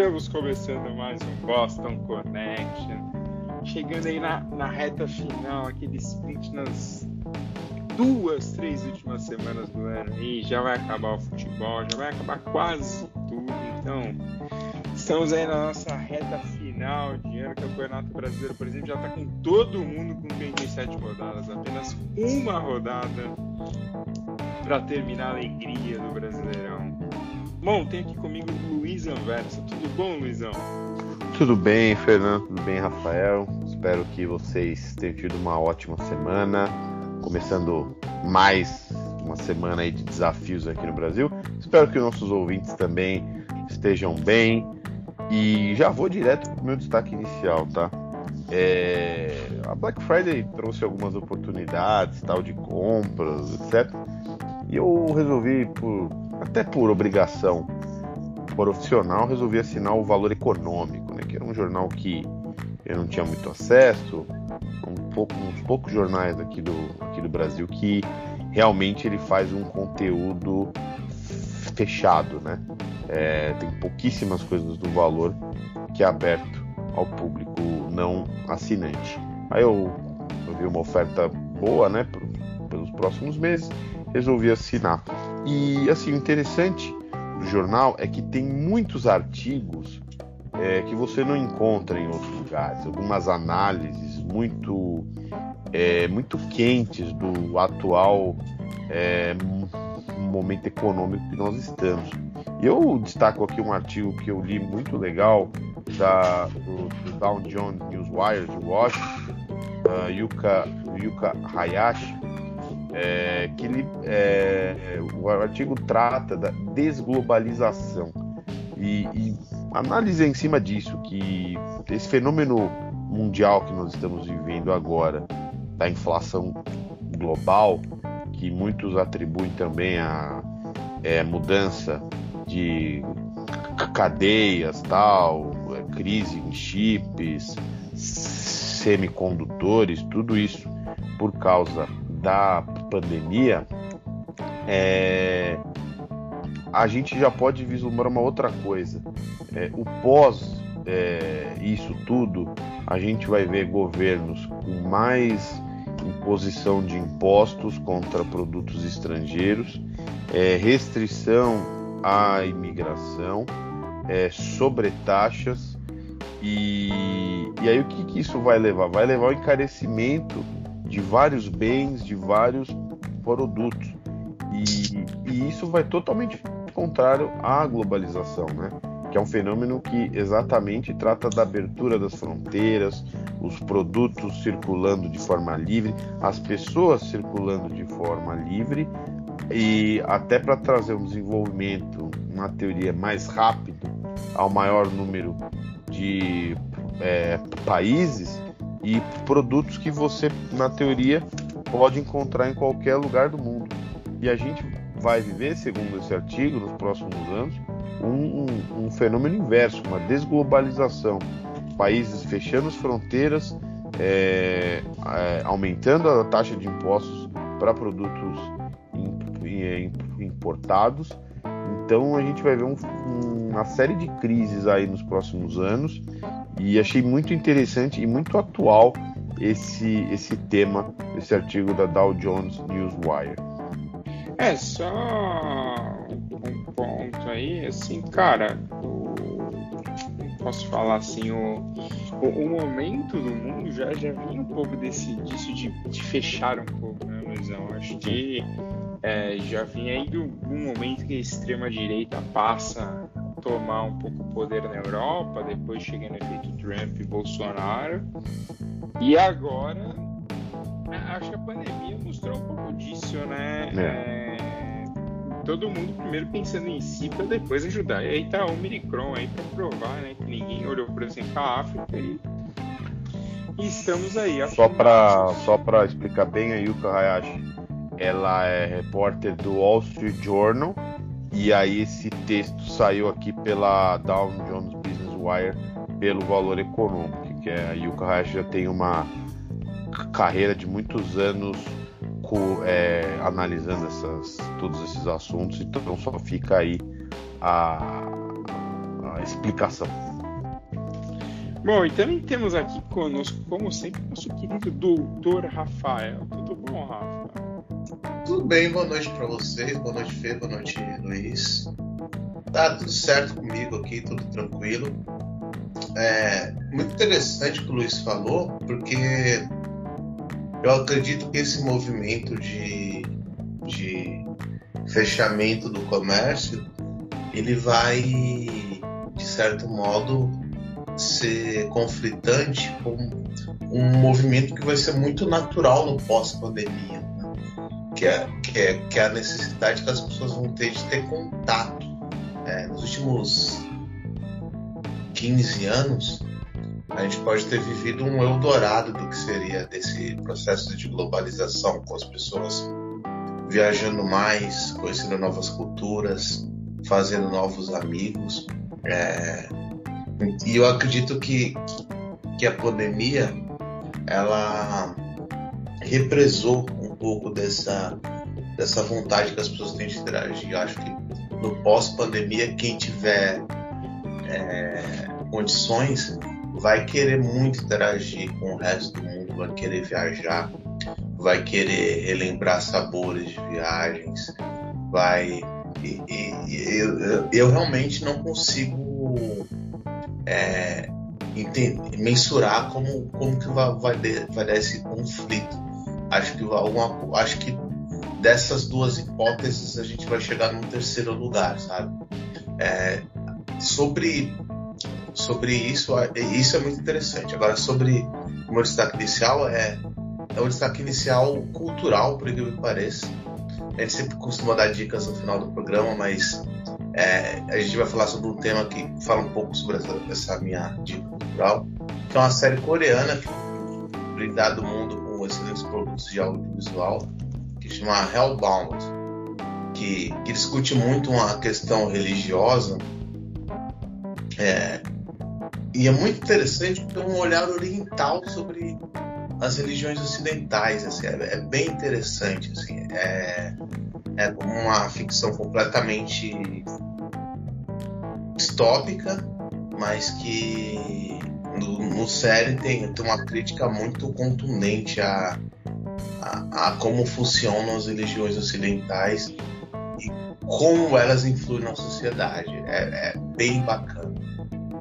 Estamos começando mais um Boston Connection. Chegando aí na, na reta final, aquele sprint nas duas, três últimas semanas do ano aí. Já vai acabar o futebol, já vai acabar quase tudo. Então, estamos aí na nossa reta final de ano. O Campeonato Brasileiro, por exemplo, já está com todo mundo com 37 rodadas. Apenas uma rodada para terminar a alegria do Brasileirão. Bom, tem aqui comigo o Luiz Anversa. Tudo bom, Luizão? Tudo bem, Fernando? Tudo bem, Rafael? Espero que vocês tenham tido uma ótima semana. Começando mais uma semana aí de desafios aqui no Brasil. Espero que nossos ouvintes também estejam bem. E já vou direto para o meu destaque inicial, tá? É... A Black Friday trouxe algumas oportunidades, tal, de compras, etc. E eu resolvi, por até por obrigação profissional, resolvi assinar o Valor Econômico, né, que era um jornal que eu não tinha muito acesso, um pouco, uns poucos jornais aqui do, aqui do Brasil que realmente ele faz um conteúdo fechado, né? É, tem pouquíssimas coisas do Valor que é aberto ao público não assinante. Aí eu, eu vi uma oferta boa, né, pelos próximos meses, resolvi assinar. E assim, o interessante do jornal é que tem muitos artigos é, que você não encontra em outros lugares, algumas análises muito, é, muito quentes do atual é, momento econômico que nós estamos. Eu destaco aqui um artigo que eu li muito legal da, do, do Dow Jones Newswire de Washington, uh, Yuka, Yuka Hayashi, é, que ele, é, o artigo trata da desglobalização. E, e análise em cima disso que esse fenômeno mundial que nós estamos vivendo agora da inflação global que muitos atribuem também a é, mudança de cadeias tal é, crise em chips semicondutores tudo isso por causa da pandemia, é, a gente já pode vislumbrar uma outra coisa. É, o pós é, isso tudo, a gente vai ver governos com mais imposição de impostos contra produtos estrangeiros, é, restrição à imigração, é, sobretaxas. E, e aí o que, que isso vai levar? Vai levar ao encarecimento de vários bens, de vários produtos. E, e isso vai totalmente contrário à globalização, né? que é um fenômeno que exatamente trata da abertura das fronteiras, os produtos circulando de forma livre, as pessoas circulando de forma livre e até para trazer um desenvolvimento, uma teoria mais rápido ao maior número de é, países e produtos que você, na teoria, pode encontrar em qualquer lugar do mundo. E a gente vai viver, segundo esse artigo, nos próximos anos, um, um, um fenômeno inverso, uma desglobalização. Países fechando as fronteiras, é, é, aumentando a taxa de impostos para produtos importados. Então a gente vai ver um, uma série de crises aí nos próximos anos e achei muito interessante e muito atual esse, esse tema, esse artigo da Dow Jones Newswire. É, só um ponto aí, assim, cara, o, posso falar assim, o, o, o, momento do mundo já, já vinha um pouco desse, disso de, de fechar um pouco, né, Luizão? Acho que é, já vinha aí do, do momento que a extrema-direita passa tomar um pouco o poder na Europa, depois chega no efeito Trump e Bolsonaro. E agora, acho que a pandemia mostrou um pouco disso, né? É. É, todo mundo primeiro pensando em si para depois ajudar. E aí tá o Omicron aí para provar, né? Que ninguém olhou, por exemplo, a África e, e estamos aí. Só para só para explicar bem a Yuka Hayashi, ela é repórter do Wall Street Journal e aí esse texto saiu aqui pela Dow Jones Business Wire pelo valor econômico, que é a Yuka Hayashi já tem uma carreira de muitos anos é, analisando essas, todos esses assuntos, então só fica aí a, a a explicação. Bom, e também temos aqui conosco, como sempre, nosso querido doutor Rafael. Tudo bom, Rafa? Tudo bem, boa noite para vocês, boa noite, Fê, boa noite, Luiz. Tá tudo certo comigo aqui, tudo tranquilo. É muito interessante o que o Luiz falou, porque eu acredito que esse movimento de, de fechamento do comércio ele vai, de certo modo, ser conflitante com um movimento que vai ser muito natural no pós-pandemia? Que, é, que, é, que é a necessidade que as pessoas vão ter de ter contato. É, nos últimos 15 anos, a gente pode ter vivido um Eldorado do que seria desse processo de globalização, com as pessoas viajando mais, conhecendo novas culturas, fazendo novos amigos. É, e eu acredito que, que a pandemia ela represou pouco dessa, dessa vontade que as pessoas têm de interagir. Eu acho que no pós-pandemia, quem tiver é, condições vai querer muito interagir com o resto do mundo, vai querer viajar, vai querer relembrar sabores de viagens, vai. E, e, eu, eu realmente não consigo é, entender, mensurar como, como que vai, vai, vai dar esse conflito. Acho que, alguma, acho que dessas duas hipóteses a gente vai chegar num terceiro lugar, sabe? É, sobre sobre isso, isso é muito interessante. Agora, sobre o meu destaque inicial, é, é um destaque inicial cultural, por incrível que pareça. A gente sempre costuma dar dicas no final do programa, mas é, a gente vai falar sobre um tema que fala um pouco sobre essa, essa minha dica cultural, que é uma série coreana que brindado o mundo de audiovisual, que chama Hellbound, que, que discute muito uma questão religiosa é, e é muito interessante ter um olhar oriental sobre as religiões ocidentais. Assim, é, é, bem interessante. Assim, é, é uma ficção completamente distópica, mas que no, no série tem, tem uma crítica muito contundente a, a, a como funcionam as religiões ocidentais e como elas influem na sociedade. É, é bem bacana.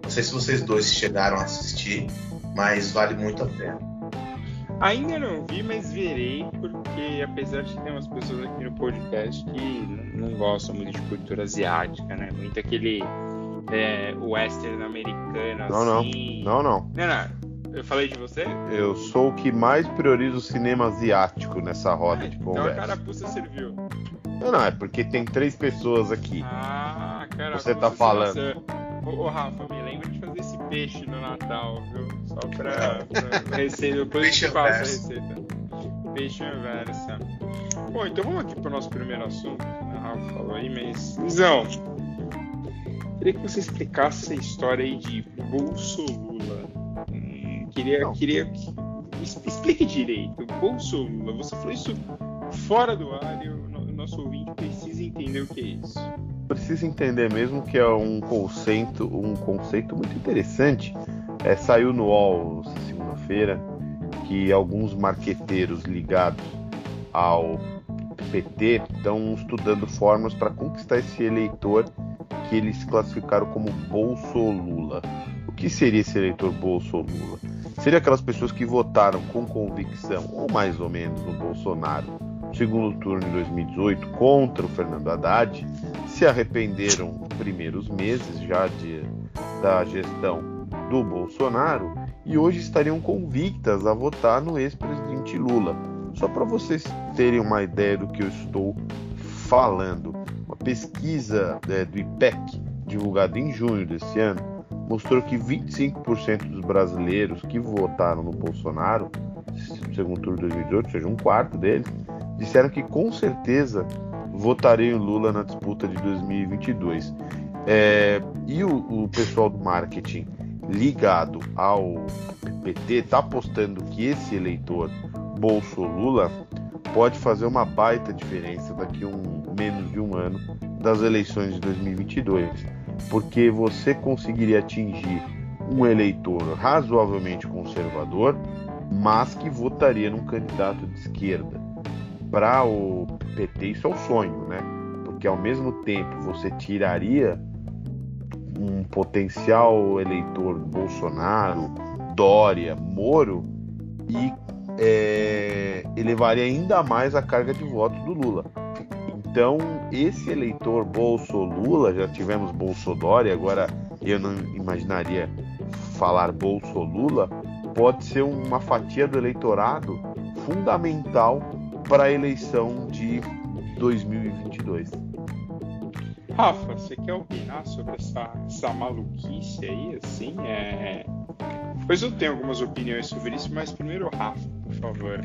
Não sei se vocês dois chegaram a assistir, mas vale muito a pena. Ainda não vi, mas verei, porque apesar de ter umas pessoas aqui no podcast que não gostam muito de cultura asiática, né? Muito aquele é, western americano, não, assim. Não, não. Não, não. não. Eu falei de você? Eu sou o que mais prioriza o cinema asiático nessa roda de conversa. Então a carapuça serviu. Não, não, é porque tem três pessoas aqui. Ah, cara. Você tá falando. Ô, ô, Rafa, me lembra de fazer esse peixe no Natal, viu? Só pra, pra receita. Depois peixe eu faço a receita. Peixe inversa. Bom, então vamos aqui pro nosso primeiro assunto. O Rafa falou aí, mas. Lisão, queria que você explicasse a história aí de Bolso Lula. Hum, queria, queria explique direito. Lula, você falou isso fora do ar e o nosso ouvinte precisa entender o que é isso precisa entender mesmo que é um conceito, um conceito muito interessante. É, saiu no UOL segunda-feira que alguns marqueteiros ligados ao PT estão estudando formas para conquistar esse eleitor que eles classificaram como Bolso-Lula. O que seria esse eleitor Bolso-Lula? Seria aquelas pessoas que votaram com convicção, ou mais ou menos, no Bolsonaro, no segundo turno de 2018 contra o Fernando Haddad, se arrependeram nos primeiros meses já de, da gestão do Bolsonaro e hoje estariam convictas a votar no ex-presidente Lula. Só para vocês terem uma ideia do que eu estou falando, uma pesquisa é, do IPEC, divulgada em junho desse ano, mostrou que 25% dos brasileiros que votaram no Bolsonaro, segundo turno de 2018, ou seja, um quarto deles, disseram que com certeza votarei o Lula na disputa de 2022. É, e o, o, pessoal do marketing ligado ao PT está apostando que esse eleitor Bolso-Lula pode fazer uma baita diferença daqui um, menos de um ano das eleições de 2022. Porque você conseguiria atingir um eleitor razoavelmente conservador, mas que votaria num candidato de esquerda. Para o PT, isso é um sonho, né? Porque ao mesmo tempo você tiraria um potencial eleitor Bolsonaro, Dória, Moro e é, elevaria ainda mais a carga de votos do Lula. Então, esse eleitor Bolso-Lula, já tivemos Bolsodória, agora eu não imaginaria falar Bolso-Lula, pode ser uma fatia do eleitorado fundamental para a eleição de 2022. Rafa, você quer opinar sobre essa, essa maluquice aí, assim? É... Pois eu tenho algumas opiniões sobre isso, mas primeiro, Rafa, por favor.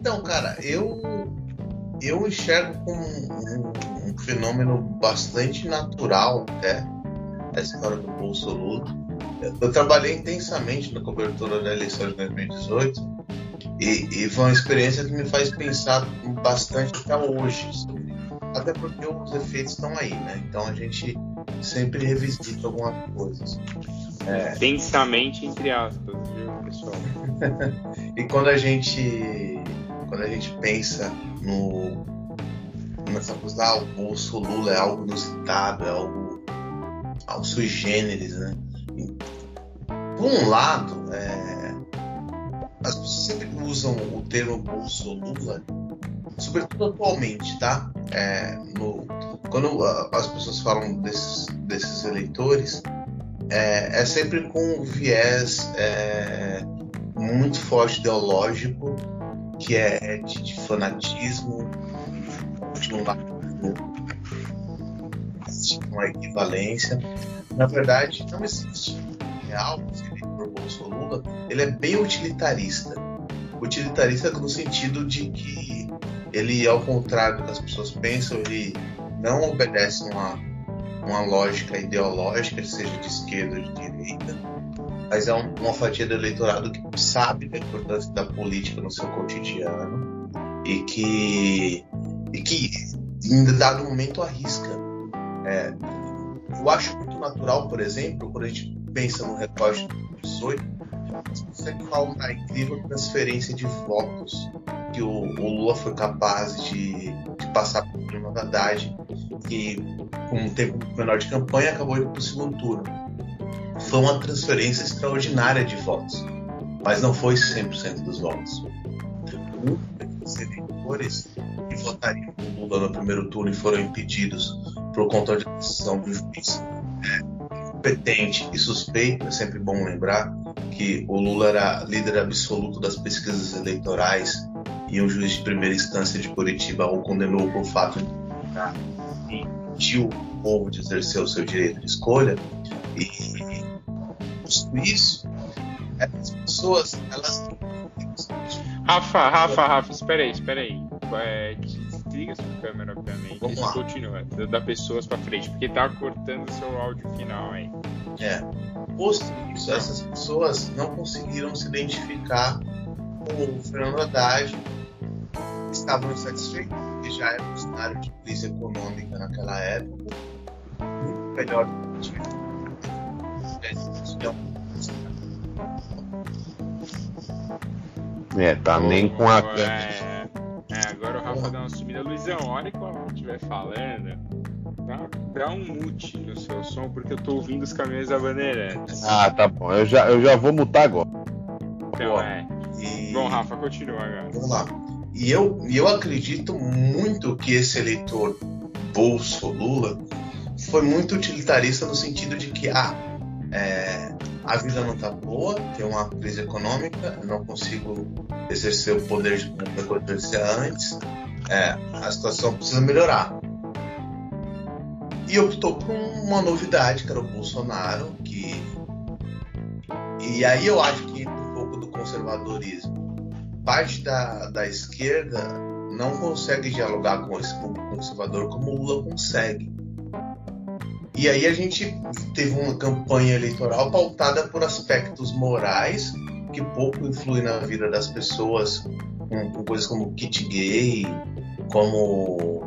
Então, cara, eu eu enxergo como um, um, fenômeno bastante natural até essa história do Bolsonaro. Eu trabalhei intensamente na cobertura da eleição de 2018 e, e foi uma experiência que me faz pensar bastante até hoje. Até porque os efeitos estão aí, né? Então a gente sempre revisita algumas coisas. É... Intensamente, entre aspas, viu, pessoal? e quando a gente quando a gente pensa no nessa coisa, ah, o bolso Lula é algo inusitado, é algo, algo sui generis, né? Por um lado, é, as pessoas sempre usam o termo bolso Lula, sobretudo atualmente, tá? É, no, quando as pessoas falam desses, desses eleitores, é, é sempre com um viés é, muito forte ideológico que é de, de fanatismo, de um lado uma equivalência. Na verdade, não existe real por Bolsonaro, ele é bem utilitarista. Utilitarista no sentido de que ele, ao contrário do que as pessoas pensam, ele não obedece uma, uma lógica ideológica, seja de esquerda ou de direita, mas é um, uma fatia do eleitorado que sabe da importância da política no seu cotidiano e que, e que em dado momento arrisca. É, eu acho muito natural, por exemplo, quando a gente pensa no recorte do 18, você fala da incrível transferência de votos que o, o Lula foi capaz de, de passar o Bruno Haddad, que com um tempo menor de campanha acabou indo para o segundo turno foi uma transferência extraordinária de votos, mas não foi 100% dos votos. Muitos eleitores que votariam no Lula no primeiro turno e foram impedidos por conta de decisão do juiz é, competente e suspeito, é sempre bom lembrar que o Lula era líder absoluto das pesquisas eleitorais e um juiz de primeira instância de Curitiba o condenou por fato de impediu o povo de exercer o seu direito de escolha e isso, as pessoas, elas. Rafa, Rafa, Rafa, espera aí, espera aí. É, desliga sua câmera, obviamente. Vamos lá. Continua, da pessoas pra frente, porque tá cortando seu áudio final aí. É. Posto isso, essas pessoas não conseguiram se identificar com o Fernando Haddad, estavam insatisfeitos, porque já era um cenário de crise econômica naquela época, muito melhor do que é, tá nem com a. É, é, agora o Rafa dá uma sumida. Luizão, a hora que o Rafa estiver falando, dá, dá, um mute no seu som, porque eu tô ouvindo os caminhões da Bandeirantes. Ah, tá bom. Eu já, eu já vou mutar agora. Então, é. E... Bom, Rafa, continua agora. Vamos lá. E eu, eu acredito muito que esse eleitor Bolso Lula foi muito utilitarista no sentido de que, ah, é, a vida não está boa, tem uma crise econômica, não consigo exercer o poder de como eu exercia antes, é, a situação precisa melhorar. E optou por uma novidade, que era o Bolsonaro, que. E aí eu acho que um pouco do conservadorismo. Parte da, da esquerda não consegue dialogar com esse público conservador como o Lula consegue. E aí a gente teve uma campanha eleitoral pautada por aspectos morais que pouco influem na vida das pessoas, com, com coisas como kit gay, como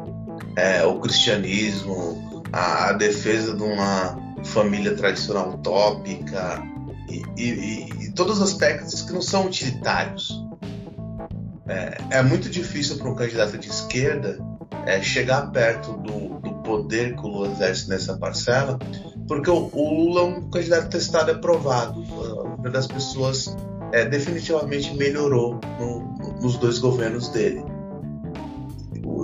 é, o cristianismo, a, a, defesa de uma, família tradicional utópica e, e, e todos os aspectos que não são utilitários. É, é muito difícil para um candidato de esquerda é, chegar perto do, do, poder que o Lula exerce nessa parcela, porque o, Lula é um candidato testado e aprovado. A maioria das pessoas é, definitivamente melhorou no, nos dois governos dele.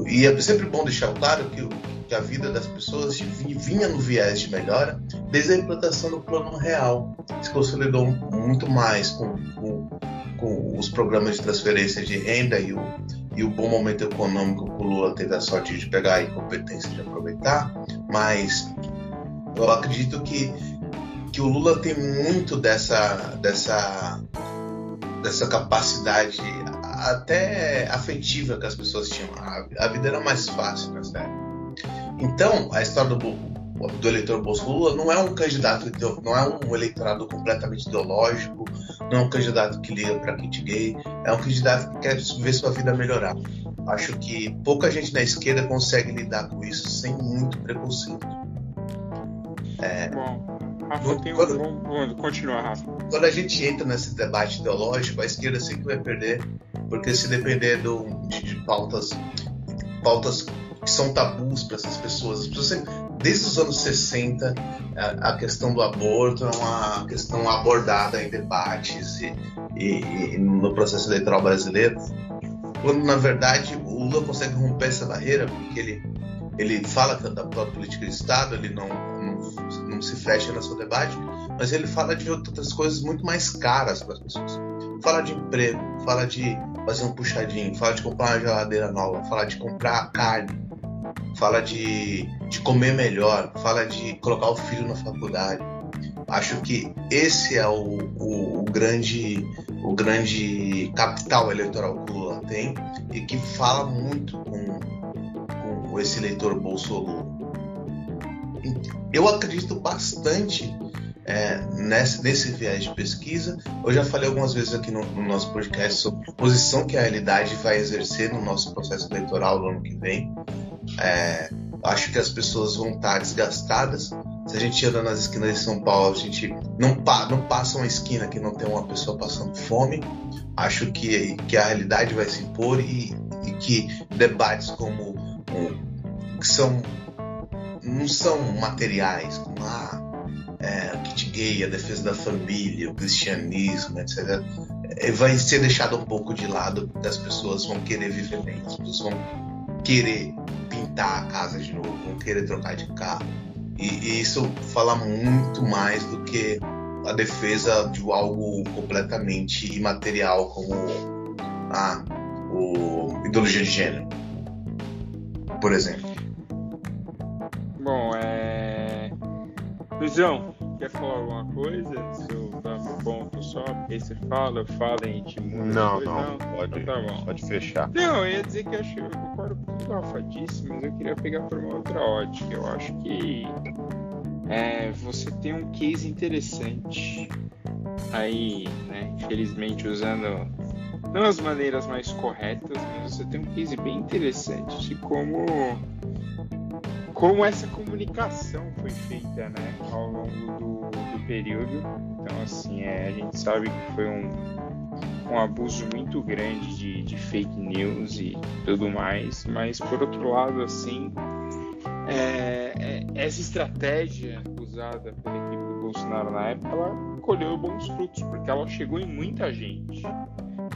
E é sempre bom deixar claro que, que a vida das pessoas vinha no viés de melhora desde a implantação do plano real. Se consolidou muito mais com, com, com os programas de transferência de renda e o, e o bom momento econômico que o Lula teve a sorte de pegar e competência de aproveitar, mas eu acredito que, que o Lula tem muito dessa, dessa, dessa capacidade até afetiva que as pessoas tinham. A, vida era mais fácil nessa época. Então, a história do, do eleitor Bolso Lula não é um candidato, não é um eleitorado completamente ideológico, não é um candidato que liga para kit gay, é um candidato que quer ver sua vida melhorar. Acho que pouca gente na esquerda consegue lidar com isso sem muito preconceito. É, Bom, Rafa, tem quando, um bom Continua, Rafa. Quando a gente entra nesse debate ideológico, a esquerda sempre vai perder, porque se depender do, de, de pautas, pautas que são tabus para essas pessoas. As pessoas sempre, desde os anos 60, a, questão do aborto é uma questão abordada em debates e, e, e no processo eleitoral brasileiro, quando na verdade o Lula consegue romper essa barreira, porque ele, ele fala da, da política de Estado, ele não, não, não se fecha no seu debate, mas ele fala de outras coisas muito mais caras para as pessoas. Fala de emprego, fala de fazer um puxadinho, fala de comprar uma geladeira nova, fala de comprar carne, fala de, de comer melhor, fala de colocar o filho na faculdade. Acho que esse é o, o, o grande, o grande capital eleitoral que o Lula tem e que fala muito com, com esse eleitor Bolsonaro. Eu acredito bastante é, nesse, nesse viés de pesquisa. Eu já falei algumas vezes aqui no, no, nosso podcast sobre a posição que a realidade vai exercer no nosso processo eleitoral no ano que vem. É, acho que as pessoas vão estar desgastadas. Se a gente anda nas esquinas de São Paulo, a gente não, pa, não passa uma esquina que não tem uma pessoa passando fome. Acho que, que a realidade vai se impor e, e que debates como um, que são não são materiais, como ah, é, o kit gay, a defesa da família, o cristianismo, etc., é, vai ser deixado um pouco de lado, porque as pessoas vão querer viver bem, as pessoas vão querer pintar a casa de novo, vão querer trocar de carro. E, e isso fala muito mais do que a defesa de algo completamente imaterial como a o ideologia de gênero, por exemplo. Bom, é. Luizão, quer falar alguma coisa? Se só, você fala, eu falo e a gente muda. Não, não, não, pode, então tá bom. pode fechar. Não, eu ia dizer que eu, acho, eu concordo com o que o Rafa disse, mas eu queria pegar por uma outra ótica. Eu acho que é, você tem um case interessante aí, né? Infelizmente usando não as maneiras mais corretas, mas você tem um case bem interessante de como como essa comunicação foi feita né, ao longo do, do período. Então, assim, é, a gente sabe que foi um, um abuso muito grande de, de, fake news e tudo mais, mas por outro lado, assim, é, é, essa estratégia usada pela equipe do Bolsonaro na época, ela colheu bons frutos, porque ela chegou em muita gente.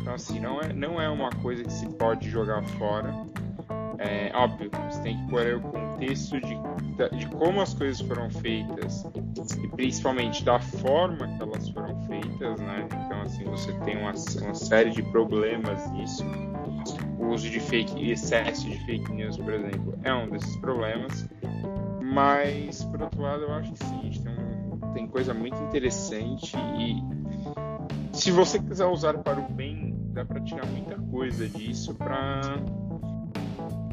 Então, assim, não é, não é uma coisa que se pode jogar fora. É óbvio, você tem que pôr o contexto de, de como as coisas foram feitas e principalmente da forma que elas foram feitas, né? Então, assim, você tem uma, uma série de problemas nisso. O uso de fake, excesso de fake news, por exemplo, é um desses problemas. Mas, por outro lado, eu acho que sim, tem, um, tem coisa muito interessante e se você quiser usar para o bem, dá para tirar muita coisa disso para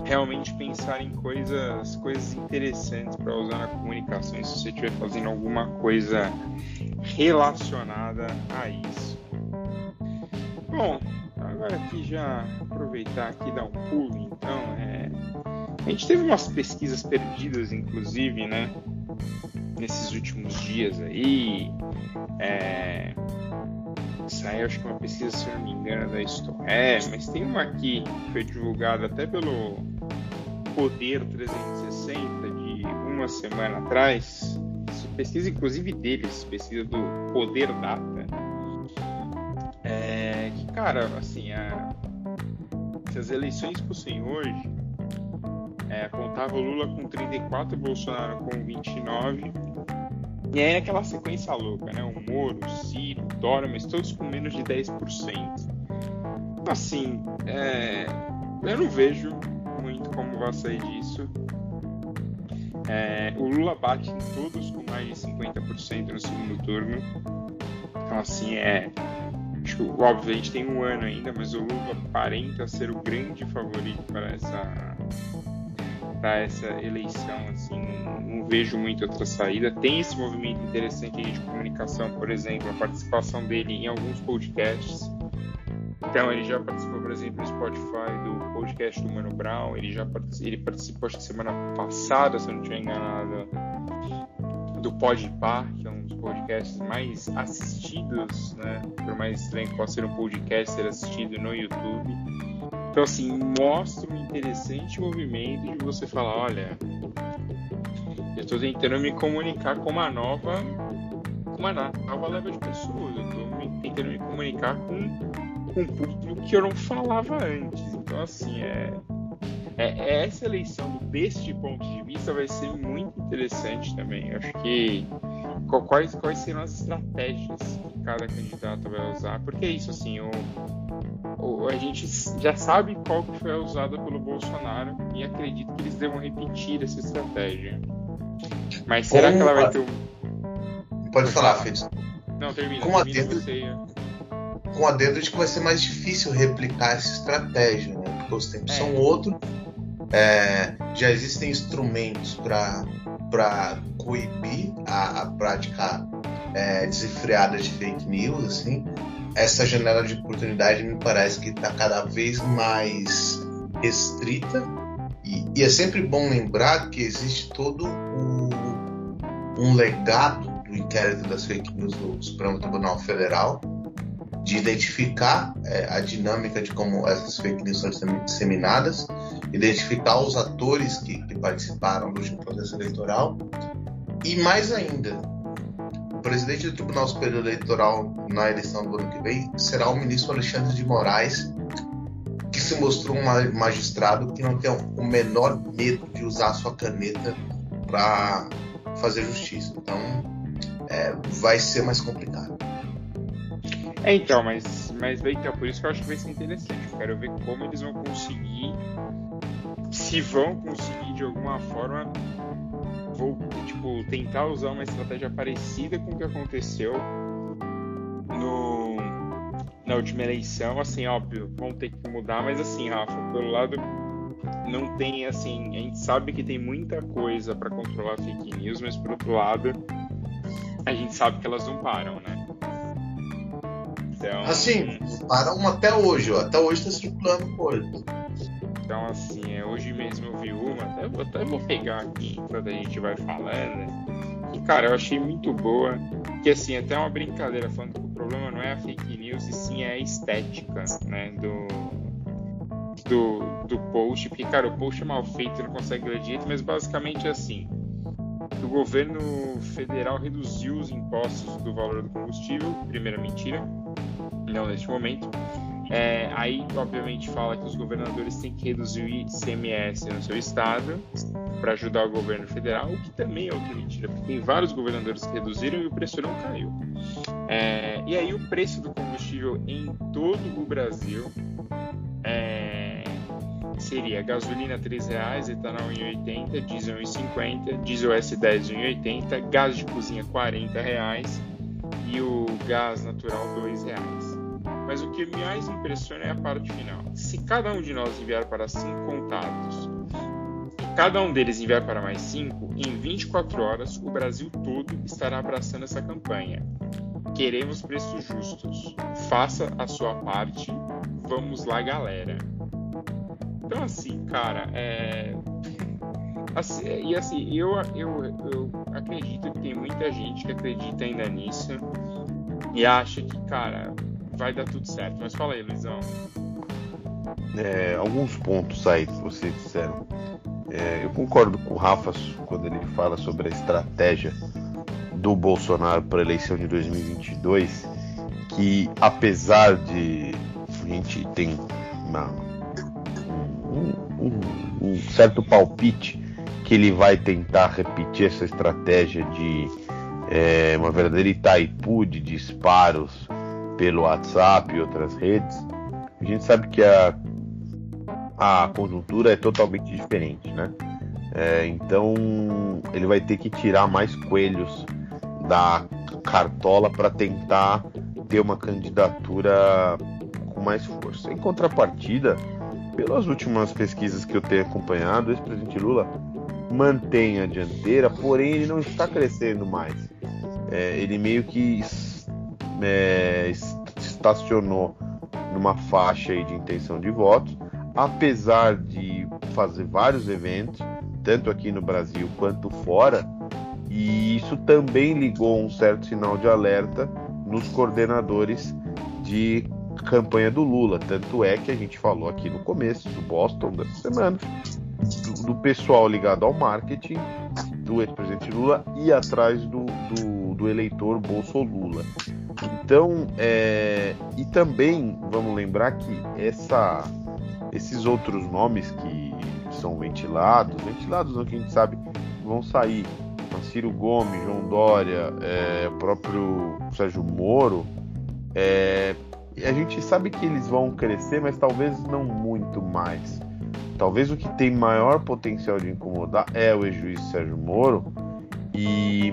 realmente pensar em coisas, coisas interessantes para usar na comunicação se você estiver fazendo alguma coisa relacionada a isso. Bom, agora aqui já aproveitar aqui dar um pulo, então, é... a gente teve umas pesquisas perdidas, inclusive, né? nesses últimos dias aí. É, saiu acho que uma pesquisa, se não me engano, da É, mas tem uma aqui que foi divulgada até pelo Poder 360 de uma semana atrás. Pesquisa inclusive deles, pesquisa do Poder Data. É, que cara, assim, a, se as eleições fossem hoje, é, apontava o Lula com 34, o Bolsonaro com 29. E aí aquela sequência louca, né? O Moro, o Ciro, o Dória, mas todos com menos de 10%. Assim, é, eu não vejo muito como vai sair disso. É, o Lula bate em todos com mais de 50% no segundo turno. Então, assim, é. Acho que, óbvio, a gente tem um ano ainda, mas o Lula aparenta ser o grande favorito para essa, para essa eleição. Assim, não, não, vejo muito outra saída. Tem esse movimento interessante de comunicação, por exemplo, a participação dele em alguns podcasts. Então, ele já participou, por exemplo, no Spotify do podcast do Mano Brown. Ele já participou, ele participou, acho que semana passada, se eu não estiver enganado, do Podpah, que é um dos podcasts mais assistidos, né? Por mais estranho que possa ser um podcast ser assistido no YouTube. Então, assim, mostra um interessante movimento de você falar: olha, eu estou tentando me comunicar com uma nova, uma nova leva de pessoas. Eu estou tentando me comunicar com, com um público que eu não falava antes. Então, assim, é, é, é, essa eleição, deste ponto de vista, vai ser muito interessante também. Eu acho que quais, quais serão as estratégias que cada candidato vai usar, porque é isso, assim, o, o, a gente já sabe qual que foi usada pelo Bolsonaro e acredito que eles devam repetir essa estratégia. Mas será Como... que ela vai ter um... Pode falar, Feliz. Não, termina. Com termina a dedo, você... com a dedo de que vai ser mais difícil replicar essa estratégia, né? Porque os tempos é. são outros é, já existem instrumentos para coibir a, a prática é, desenfreada de fake news, assim. Essa janela de oportunidade me parece que está cada vez mais restrita e, e, é sempre bom lembrar que existe todo o, um legado do inquérito das fake news do Supremo Tribunal Federal de identificar é, a dinâmica de como essas fake news são disseminadas, identificar os atores que, que participaram do processo eleitoral e mais ainda, o presidente do Tribunal Superior Eleitoral na eleição do ano que vem será o ministro Alexandre de Moraes, que se mostrou um magistrado que não tem o menor medo de usar a sua caneta para fazer justiça. Então, é, vai ser mais complicado. É, então, mas, mas então, por isso que eu acho que vai ser interessante. Eu quero ver como eles vão conseguir, se vão conseguir de alguma forma, vou, tipo, tentar usar uma estratégia parecida com o que aconteceu no, na última eleição. Assim, óbvio, vão ter que mudar, mas assim, Rafa, pelo lado não tem assim, a gente sabe que tem muita coisa para controlar fake news, mas por outro lado, a gente sabe que elas não param, né? Então, assim, param até hoje, ó. Até hoje tá circulando coisa. Então, assim, é, hoje mesmo eu vi uma, até, até vou pegar aqui enquanto a gente vai falando. E, cara, eu achei muito boa. Que, assim, até uma brincadeira falando que o problema não é a fake news, e sim é a estética, né, do, do, do post. Porque, cara, o post é mal feito, não consegue ler direito, mas basicamente é assim o governo federal reduziu os impostos do valor do combustível, primeira mentira, não neste momento. É, aí, obviamente, fala que os governadores têm que reduzir o ICMS no seu estado para ajudar o governo federal, o que também é outra mentira, porque tem vários governadores que reduziram e o preço não caiu. É, e aí, o preço do combustível em todo o Brasil é, seria gasolina R$ 3,00, etanol em 80, diesel em 50, diesel S10 em 80, gás de cozinha 40 reais, e o gás natural R$ 2,00. Mas o que mais impressiona é a parte final. Se cada um de nós enviar para cinco contatos e cada um deles enviar para mais cinco, em 24 horas o Brasil todo estará abraçando essa campanha. Queremos preços justos. Faça a sua parte. Vamos lá, galera. Então, assim, cara, é. Assim, e assim, eu, eu, eu acredito que tem muita gente que acredita ainda nisso e acha que, cara, vai dar tudo certo. Mas fala aí, Luizão. É, alguns pontos aí que vocês disseram. É, eu concordo com o Rafa quando ele fala sobre a estratégia do Bolsonaro para a eleição de 2022, que apesar de a gente tem um, um, um certo palpite que ele vai tentar repetir essa estratégia de é, uma verdadeira Itaipu de disparos pelo WhatsApp e outras redes, a gente sabe que a, a conjuntura é totalmente diferente, né? É, então ele vai ter que tirar mais coelhos da cartola para tentar ter uma candidatura com mais força. Em contrapartida, pelas últimas pesquisas que eu tenho acompanhado, o ex-presidente Lula mantém a dianteira, porém ele não está crescendo mais. É, ele meio que é, estacionou numa faixa de intenção de votos, apesar de fazer vários eventos, tanto aqui no Brasil quanto fora, e isso também ligou um certo sinal de alerta nos coordenadores de campanha do Lula. Tanto é que a gente falou aqui no começo do Boston dessa semana do, do pessoal ligado ao marketing do ex-presidente Lula e atrás do, do, do eleitor Bolsonaro. Então, é, e também vamos lembrar que essa, esses outros nomes que são ventilados, ventilados não que a gente sabe vão sair, Ciro Gomes, João Dória, é, o próprio Sérgio Moro, é, a gente sabe que eles vão crescer, mas talvez não muito mais. Talvez o que tem maior potencial de incomodar é o ex-juiz Sérgio Moro. E,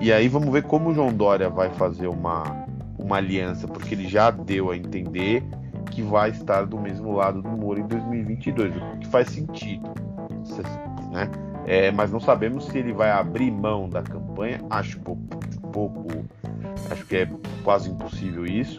e aí vamos ver como o João Dória vai fazer uma, uma aliança, porque ele já deu a entender que vai estar do mesmo lado do Moro em 2022, o que faz sentido. Né? É, mas não sabemos se ele vai abrir mão da campanha. Acho pouco, pouco acho que é quase impossível isso.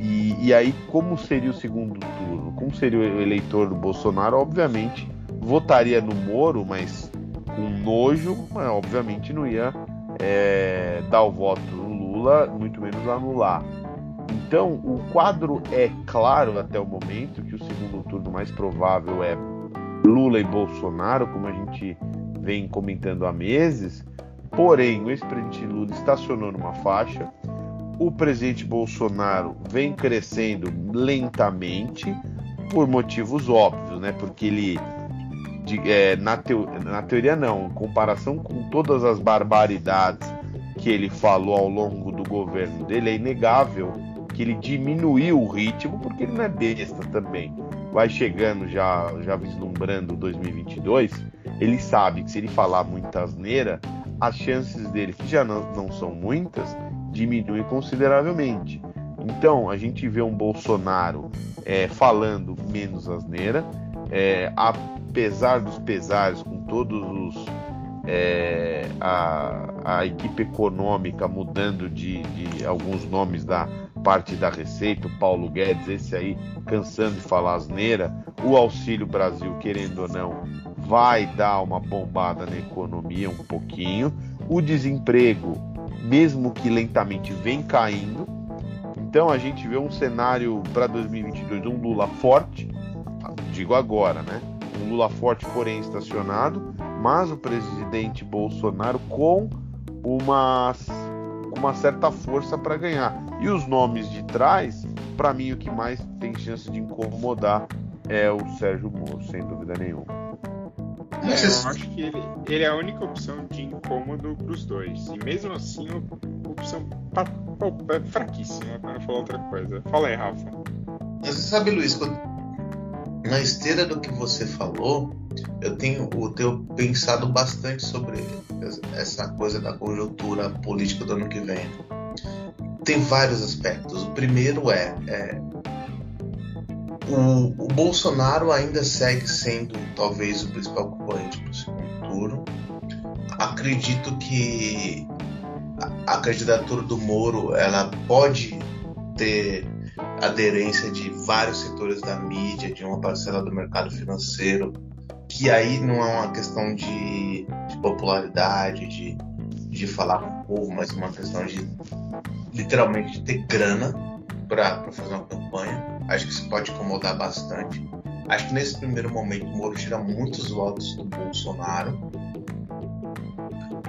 E, e aí, como seria o segundo turno? Como seria o eleitor do Bolsonaro? Obviamente, votaria no Moro, mas com nojo, mas obviamente não ia é, dar o voto no Lula, muito menos anular. Então, o quadro é claro até o momento que o segundo turno mais provável é Lula e Bolsonaro, como a gente vem comentando há meses. Porém, o ex-presidente Lula estacionou numa faixa, o presidente Bolsonaro vem crescendo lentamente por motivos óbvios, né? Porque ele, de, é, na, teo, na teoria não, em comparação com todas as barbaridades que ele falou ao longo do governo dele, é inegável que ele diminuiu o ritmo, porque ele não é besta também. Vai chegando já, já vislumbrando 2022, ele sabe que se ele falar muita asneira, as chances dele, que já não, não são muitas, diminui consideravelmente. Então, a gente vê um Bolsonaro é, falando menos asneira, é, apesar dos pesares, com todos os. É, a, a, equipe econômica mudando de, de, alguns nomes da parte da Receita, o Paulo Guedes, esse aí cansando de falar asneira, o Auxílio Brasil, querendo ou não, vai dar uma bombada na economia um pouquinho, o desemprego mesmo que lentamente, vem caindo. Então a gente vê um cenário para 2022, um Lula forte, digo agora, né? Um Lula forte, porém estacionado, mas o presidente Bolsonaro com uma, uma certa força para ganhar. E os nomes de trás, para mim, o que mais tem chance de incomodar é o Sérgio Moro, sem dúvida nenhuma. É, eu acho que ele, ele, é a única opção de incômodo para os dois. E mesmo assim, a opção é fraquíssima, para não falar outra coisa. Fala aí, Rafa. Você sabe, Luiz, quando... na esteira do que você falou, eu tenho, eu tenho pensado bastante sobre essa coisa da conjuntura política do ano que vem. Tem vários aspectos. O primeiro é, é o, o, Bolsonaro ainda segue sendo talvez o principal concorrente para o segundo turno. Acredito que a, a, candidatura do Moro ela pode ter aderência de vários setores da mídia, de uma parcela do mercado financeiro que aí não é uma questão de, de popularidade, de, de falar com o povo, mas uma questão de literalmente de ter grana para fazer uma campanha. Acho que isso pode incomodar bastante. Acho que nesse primeiro momento o Moro tira muitos votos do Bolsonaro.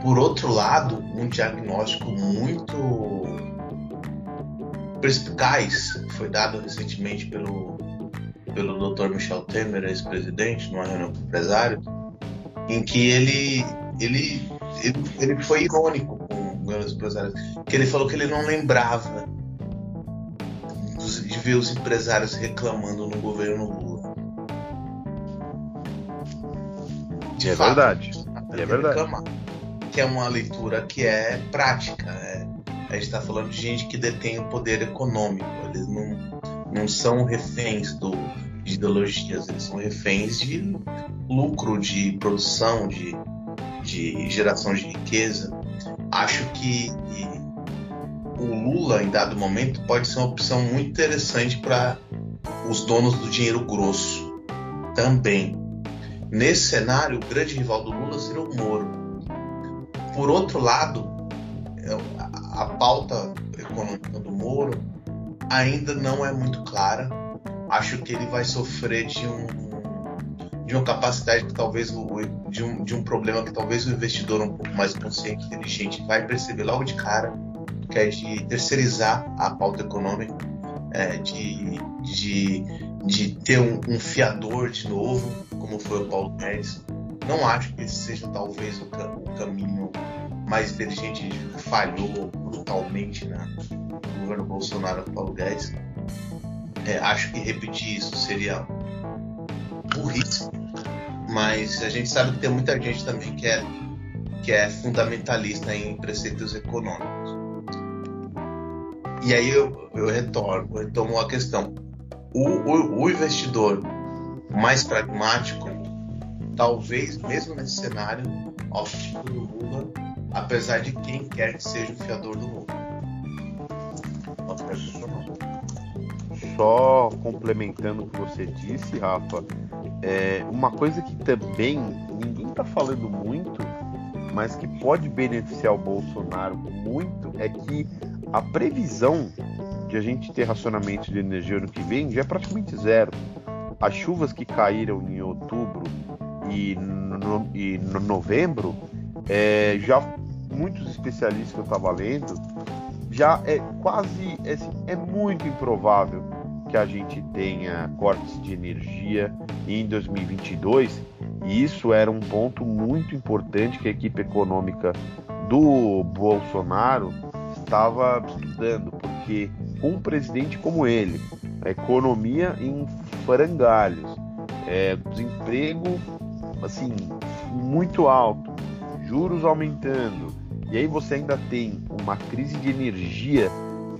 Por outro lado, um diagnóstico muito perspicaz foi dado recentemente pelo, pelo Dr. Michel Temer, ex-presidente, numa reunião com empresários, em que ele, ele, ele, ele foi irônico com os empresários, que ele falou que ele não lembrava de ver os empresários reclamando no governo Lula. De é fato, verdade. É verdade. Reclamar, que é uma leitura que é prática. É, a gente está falando de gente que detém o poder econômico. Eles não, não são reféns do, de ideologias, eles são reféns de lucro, de produção, de, de geração de riqueza. Acho que o Lula, em dado momento, pode ser uma opção muito interessante para os donos do dinheiro grosso também. Nesse cenário, o grande rival do Lula seria o Moro. Por outro lado, é, a pauta econômica do Moro ainda não é muito clara. Acho que ele vai sofrer de um de uma capacidade que talvez de um, de um problema que talvez o investidor um pouco mais consciente, inteligente vai perceber logo de cara que é de terceirizar a pauta econômica, é, de, de, de ter um, um, fiador de novo, como foi o Paulo Guedes. Não acho que esse seja talvez o, o caminho mais inteligente, falhou brutalmente né, no governo Bolsonaro com o Paulo Guedes. É, acho que repetir isso seria burrice, mas a gente sabe que tem muita gente também que é, que é fundamentalista em preceitos econômicos. E aí eu, eu retorno, eu retomo a questão. O, o, o investidor mais pragmático, talvez mesmo nesse cenário, tipo do Lula, apesar de quem quer que seja o fiador do Lula. Só complementando o que você disse, Rafa, é uma coisa que também ninguém está falando muito, mas que pode beneficiar o Bolsonaro muito, é que a previsão de a gente ter racionamento de energia ano que vem já é praticamente zero. As chuvas que caíram em outubro e no, e no novembro, é, já muitos especialistas que eu estava lendo, já é quase é, assim, é muito improvável que a gente tenha cortes de energia em 2022 e isso era um ponto muito importante que a equipe econômica do Bolsonaro estava estudando, porque um presidente como ele, a economia em frangalhos, é, desemprego assim muito alto, juros aumentando, e aí você ainda tem uma crise de energia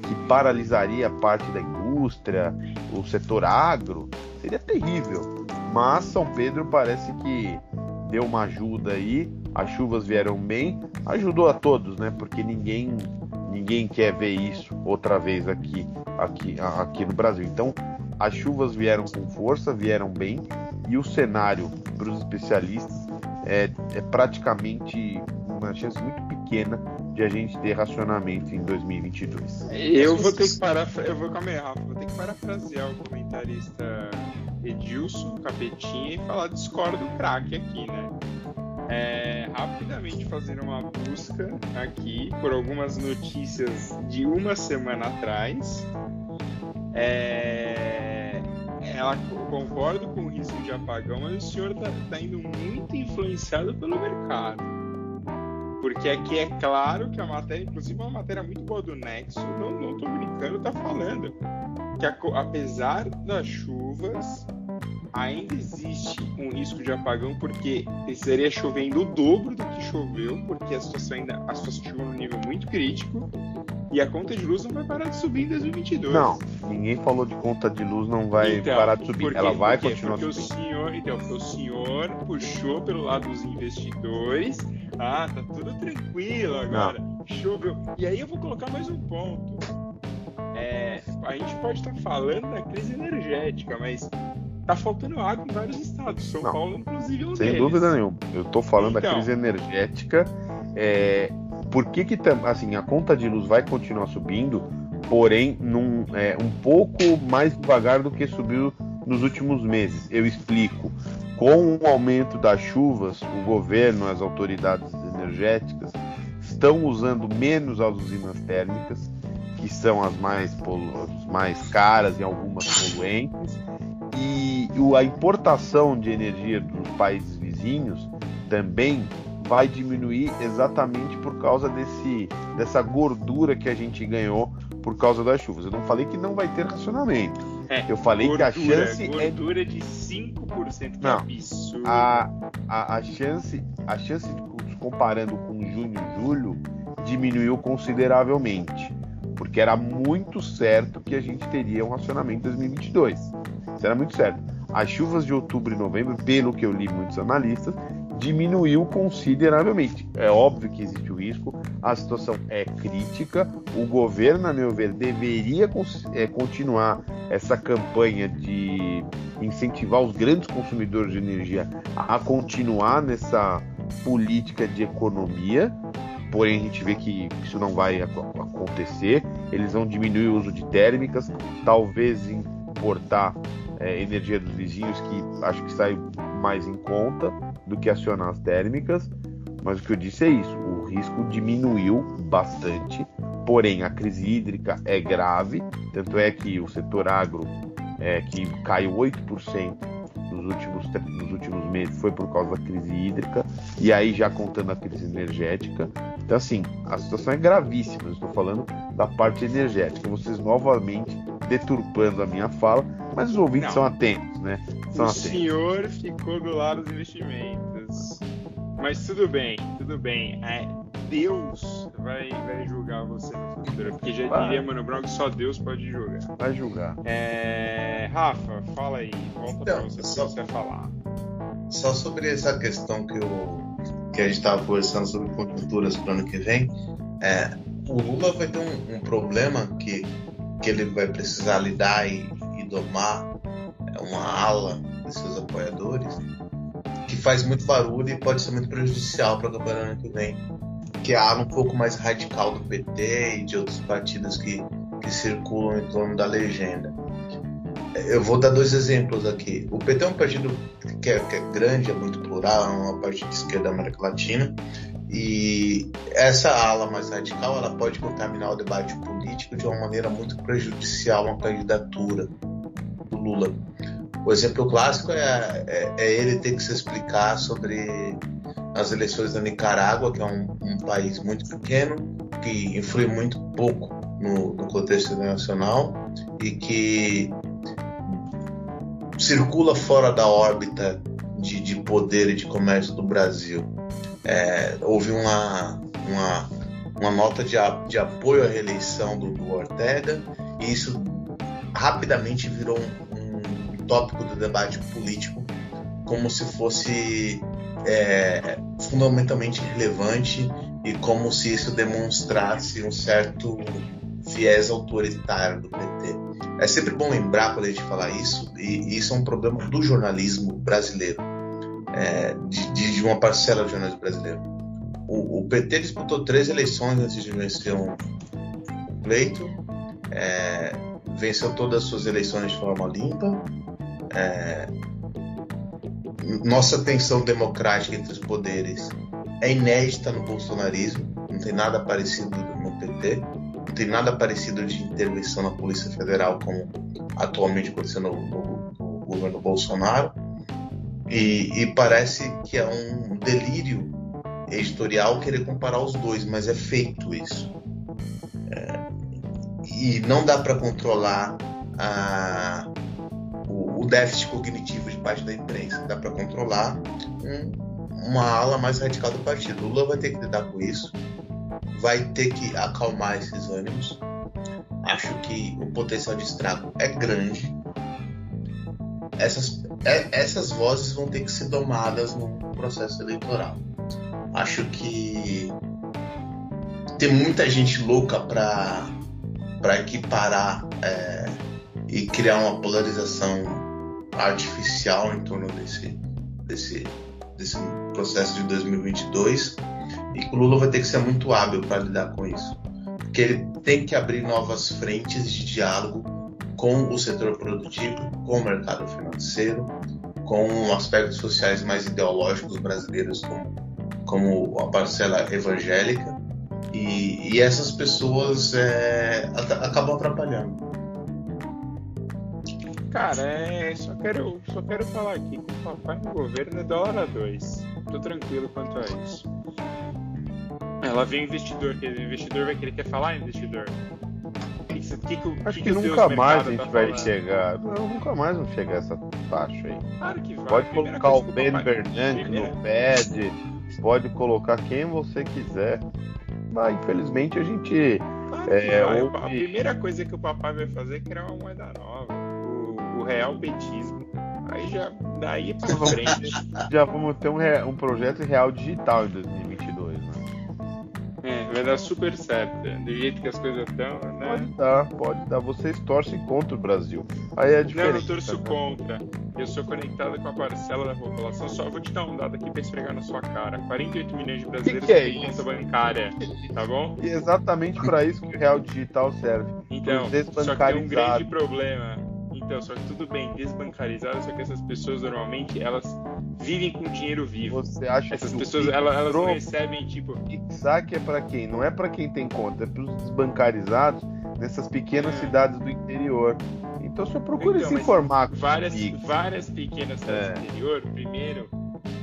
que paralisaria parte da indústria, o setor agro, seria terrível. Mas São Pedro parece que deu uma ajuda aí, as chuvas vieram bem, ajudou a todos, né? Porque ninguém ninguém quer ver isso outra vez aqui, aqui, aqui no Brasil. Então, as chuvas vieram com força, vieram bem, e o cenário para os especialistas é, é praticamente uma chance muito pequena de a gente ter racionamento em 2022. Eu vou ter que parar, eu vou calma aí, Rafa, vou ter que parafrasear o comentarista Edilson Capetinha e falar discordo do craque aqui, né? é, rapidamente fazer uma busca aqui por algumas notícias de uma semana atrás. É, ela concorda com o risco de apagão, mas o senhor está tá indo muito influenciado pelo mercado. Porque aqui é claro que a matéria, inclusive uma matéria muito boa do Nexo, não, não tô brincando, tá falando. Que a, apesar das chuvas, ainda existe um risco de apagão porque estaria chovendo o dobro do que choveu, porque a situação ainda a situação chegou num nível muito crítico e a conta de luz não vai parar de subir em 2022. Não, ninguém falou de conta de luz não vai então, parar de subir. Ela vai continuar porque subindo. O senhor, então, porque o senhor puxou pelo lado dos investidores. Ah, tá tudo tranquilo agora. Não. Choveu. E aí eu vou colocar mais um ponto. É, a gente pode estar falando da crise energética, mas tá faltando água em vários estados. São Não. Paulo, inclusive, é um Sem deles. dúvida nenhuma. Eu tô falando da Então. crise energética. É, por que que assim, a conta de luz vai continuar subindo, porém num, é, um pouco mais devagar do que subiu nos últimos meses? Eu explico. Com o aumento das chuvas, o governo, as autoridades energéticas estão usando menos as usinas térmicas, que são as mais, mais caras e algumas poluentes, e a importação de energia dos países vizinhos também vai diminuir exatamente por causa desse, dessa gordura que a gente ganhou por causa das chuvas. Eu não falei que não vai ter racionamento. É, Eu falei gordura, que a chance é gordura de 5%, que Não. absurdo. a, a, a chance, a chance de, comparando com junho e julho diminuiu consideravelmente, porque era muito certo que a gente teria um racionamento em 2022. Isso era muito certo. As chuvas de outubro e novembro, pelo que eu li muitos analistas, diminuiu consideravelmente. É óbvio que existe o risco, a situação é crítica. O governo, a meu ver, deveria é, continuar essa campanha de incentivar os grandes consumidores de energia a continuar nessa política de economia. Porém, a gente vê que isso não vai ac- acontecer. Eles vão diminuir o uso de térmicas, talvez importar é, energia dos vizinhos, que acho que sai mais em conta do que acionar as térmicas. Mas o que eu disse é isso: o risco diminuiu bastante. Porém, a crise hídrica é grave. Tanto é que o setor agro, é, que caiu 8% nos últimos, nos últimos meses, foi por causa da crise hídrica. E aí, já contando a crise energética. Então, assim, a situação é gravíssima. Estou falando da parte energética. Vocês novamente deturpando a minha fala, mas os ouvintes Não. são atentos, né? São o atentos. senhor ficou do lado dos investimentos. Mas tudo bem, tudo bem. É, Deus vai, vai julgar você no futuro. Porque já Vai. diria Mano Brown que só Deus pode julgar. Vai julgar. É, Rafa, fala aí. Volta pra Então, você, só- que você vai falar. Só sobre essa questão que, o, que a gente estava conversando sobre conjunturas para o ano que vem, é, o Lula vai ter um, um problema que, que ele vai precisar lidar e, e domar é uma ala de seus apoiadores que faz muito barulho e pode ser muito prejudicial para a campanha que vem, que é a ala um pouco mais radical do PT e de outros partidos que, que circulam em torno da legenda. Eu vou dar dois exemplos aqui. O PT é um partido que é, que é grande, é muito plural, é uma parte de esquerda da América Latina. E essa ala mais radical ela pode contaminar o debate político de uma maneira muito prejudicial uma candidatura do Lula. O exemplo clássico é, é, é ele ter que se explicar sobre as eleições da Nicarágua, que é um, um país muito pequeno, que influi muito pouco no, no contexto internacional e que circula fora da órbita de, de poder e de comércio do Brasil. É, houve uma, uma, uma nota de, a- de apoio à reeleição do, do Ortega e isso rapidamente virou um, um tópico do debate político como se fosse é, fundamentalmente relevante e como se isso demonstrasse um certo viés autoritário do PT. É sempre bom lembrar quando a gente fala isso, e isso é um problema do jornalismo brasileiro, é, de- de uma parcela do jornalismo brasileiro. O, o PT disputou três eleições antes de vencer um pleito, é, venceu todas as suas eleições de forma limpa. é, nossa tensão democrática entre os poderes é inédita no bolsonarismo, não tem nada parecido no PT, não tem nada parecido de intervenção na Polícia Federal como atualmente aconteceu no, no- no governo Bolsonaro. E, e parece que é um delírio editorial querer comparar os dois, mas é feito isso. É, e não dá para controlar a, o, o déficit cognitivo de parte da imprensa, dá para controlar um- uma ala mais radical do partido. Lula vai ter que lidar com isso, vai ter que acalmar esses ânimos. Acho que o potencial de estrago é grande. Essas, é- essas vozes vão ter que ser domadas no processo eleitoral. Acho que tem muita gente louca para equiparar é, e criar uma polarização artificial em torno desse, desse, desse processo de 2022 e que o Lula vai ter que ser muito hábil para lidar com isso. Porque ele tem que abrir novas frentes de diálogo com o setor produtivo, com o mercado financeiro, com aspectos sociais mais ideológicos brasileiros, como, como a parcela evangélica, e, e essas pessoas é, acabam atrapalhando. Cara, é, só, quero, só quero falar aqui que o papai no governo é dólar a dois. Tô tranquilo quanto a isso. Ela vem investidor, que o investidor vai querer quer falar, investidor. Que, que, que, Acho que, nunca mais a gente tá vai falando? chegar. Não, nunca mais vamos chegar a essa taxa aí. Claro que vai. Pode colocar o Ben Bernanke no pad, pode colocar quem você quiser. Mas infelizmente a gente. Claro é, ouve... A primeira coisa que o papai vai fazer é criar uma moeda nova. O, o real petismo. Aí já daí pra frente. já vamos ter um, um projeto real digital em 2022, né? É, vai dar super certo. Do jeito que as coisas estão, né? Pode dar, pode dar. Vocês torcem contra o Brasil. Aí é diferente. Não, eu torço né? contra. Eu sou conectado com a parcela da população. Só vou te dar um dado aqui pra esfregar na sua cara. 48 milhões de brasileiros que que é têm conta bancária. Tá bom? E exatamente para isso que o real digital serve. Então, só que tem um grande problema então, só que tudo bem, desbancarizado, só que essas pessoas normalmente elas vivem com dinheiro vivo. Você acha essas que pessoas elas, elas não recebem tipo. Saque é para quem? Não é para quem tem conta, é para os desbancarizados nessas pequenas é. cidades do interior. Então só procure então, se informar. Várias, várias pequenas cidades é. do interior, primeiro,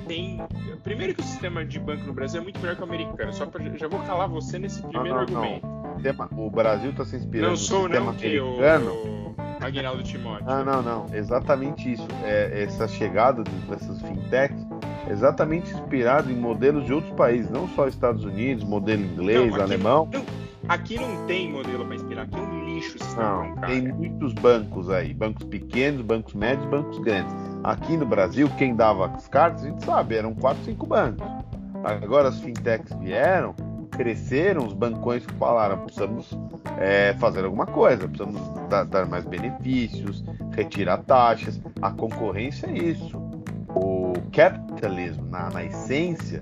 tem. Primeiro que o sistema de banco no Brasil é muito melhor que o americano. Só pra, já vou calar você nesse primeiro não, não, argumento. Não. O Brasil está se inspirando não sou, no sistema não, americano. O... Aguinaldo Timóteo. Ah, não, não. Exatamente isso. É, essa chegada dessas fintechs é exatamente inspirado em modelos de outros países, não só Estados Unidos, modelo inglês, não, alemão. Não, aqui não tem modelo para inspirar, aqui é um lixo Não, tem muitos bancos aí, bancos pequenos, bancos médios, bancos grandes. Aqui no Brasil, quem dava as cartas, a gente sabe, eram 4, 5 bancos. Agora as fintechs vieram, cresceram, os bancões falaram, precisamos é, fazer alguma coisa, precisamos dar, dar, mais benefícios, retirar taxas. A concorrência é isso. O capitalismo, na, na essência,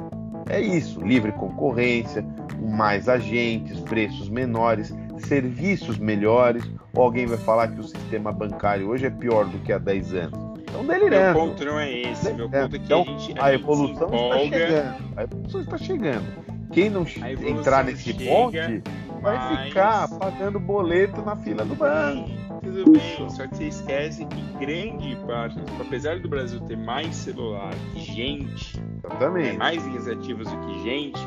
é isso: livre concorrência, mais agentes, preços menores, serviços melhores. Ou alguém vai falar que o sistema bancário hoje é pior do que há 10 anos? Estão delirando. Meu ponto não é esse. Meu ponto é que então, a, gente, a, a evolução está chegando. A evolução está chegando. Quem não entrar nesse ponte vai mas... ficar pagando boleto na fila do banco. Tudo bem, só que você esquece que grande parte, apesar do Brasil ter mais celular que gente, Exatamente. Né, mais linhas ativas do que gente,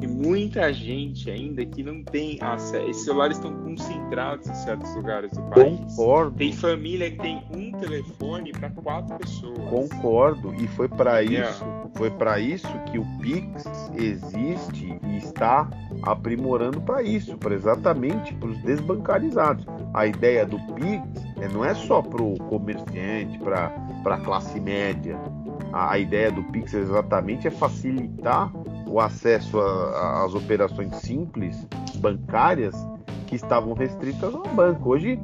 e muita gente ainda que não tem acesso. Esses celulares estão concentrados em certos lugares do país. Concordo. Tem família que tem um telefone para quatro pessoas. Concordo. E foi para isso, foi para isso que o Pix existe e está aprimorando para isso, para exatamente para os desbancarizados. A ideia do Pix é, não é só para o comerciante, para a classe média. A, a ideia do Pix exatamente é facilitar o acesso às operações simples bancárias que estavam restritas ao banco. Hoje,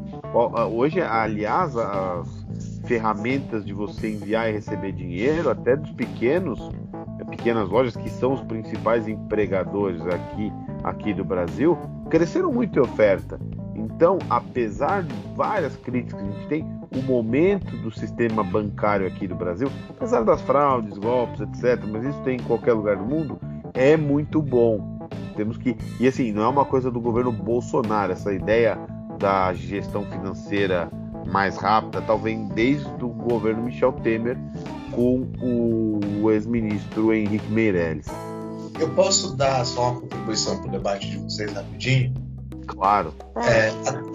hoje aliás, as ferramentas de você enviar e receber dinheiro, até dos pequenos, pequenas lojas que são os principais empregadores aqui, aqui do Brasil, cresceram muito em oferta. Então, apesar de várias críticas que a gente tem, o momento do sistema bancário aqui do Brasil, apesar das fraudes, golpes, etc., mas isso tem em qualquer lugar do mundo, é muito bom. Temos que. E assim, não é uma coisa do governo Bolsonaro, essa ideia da gestão financeira mais rápida, talvez desde o governo Michel Temer com o ex-ministro Henrique Meirelles. Eu posso dar só uma contribuição para o debate de vocês rapidinho? Claro. É,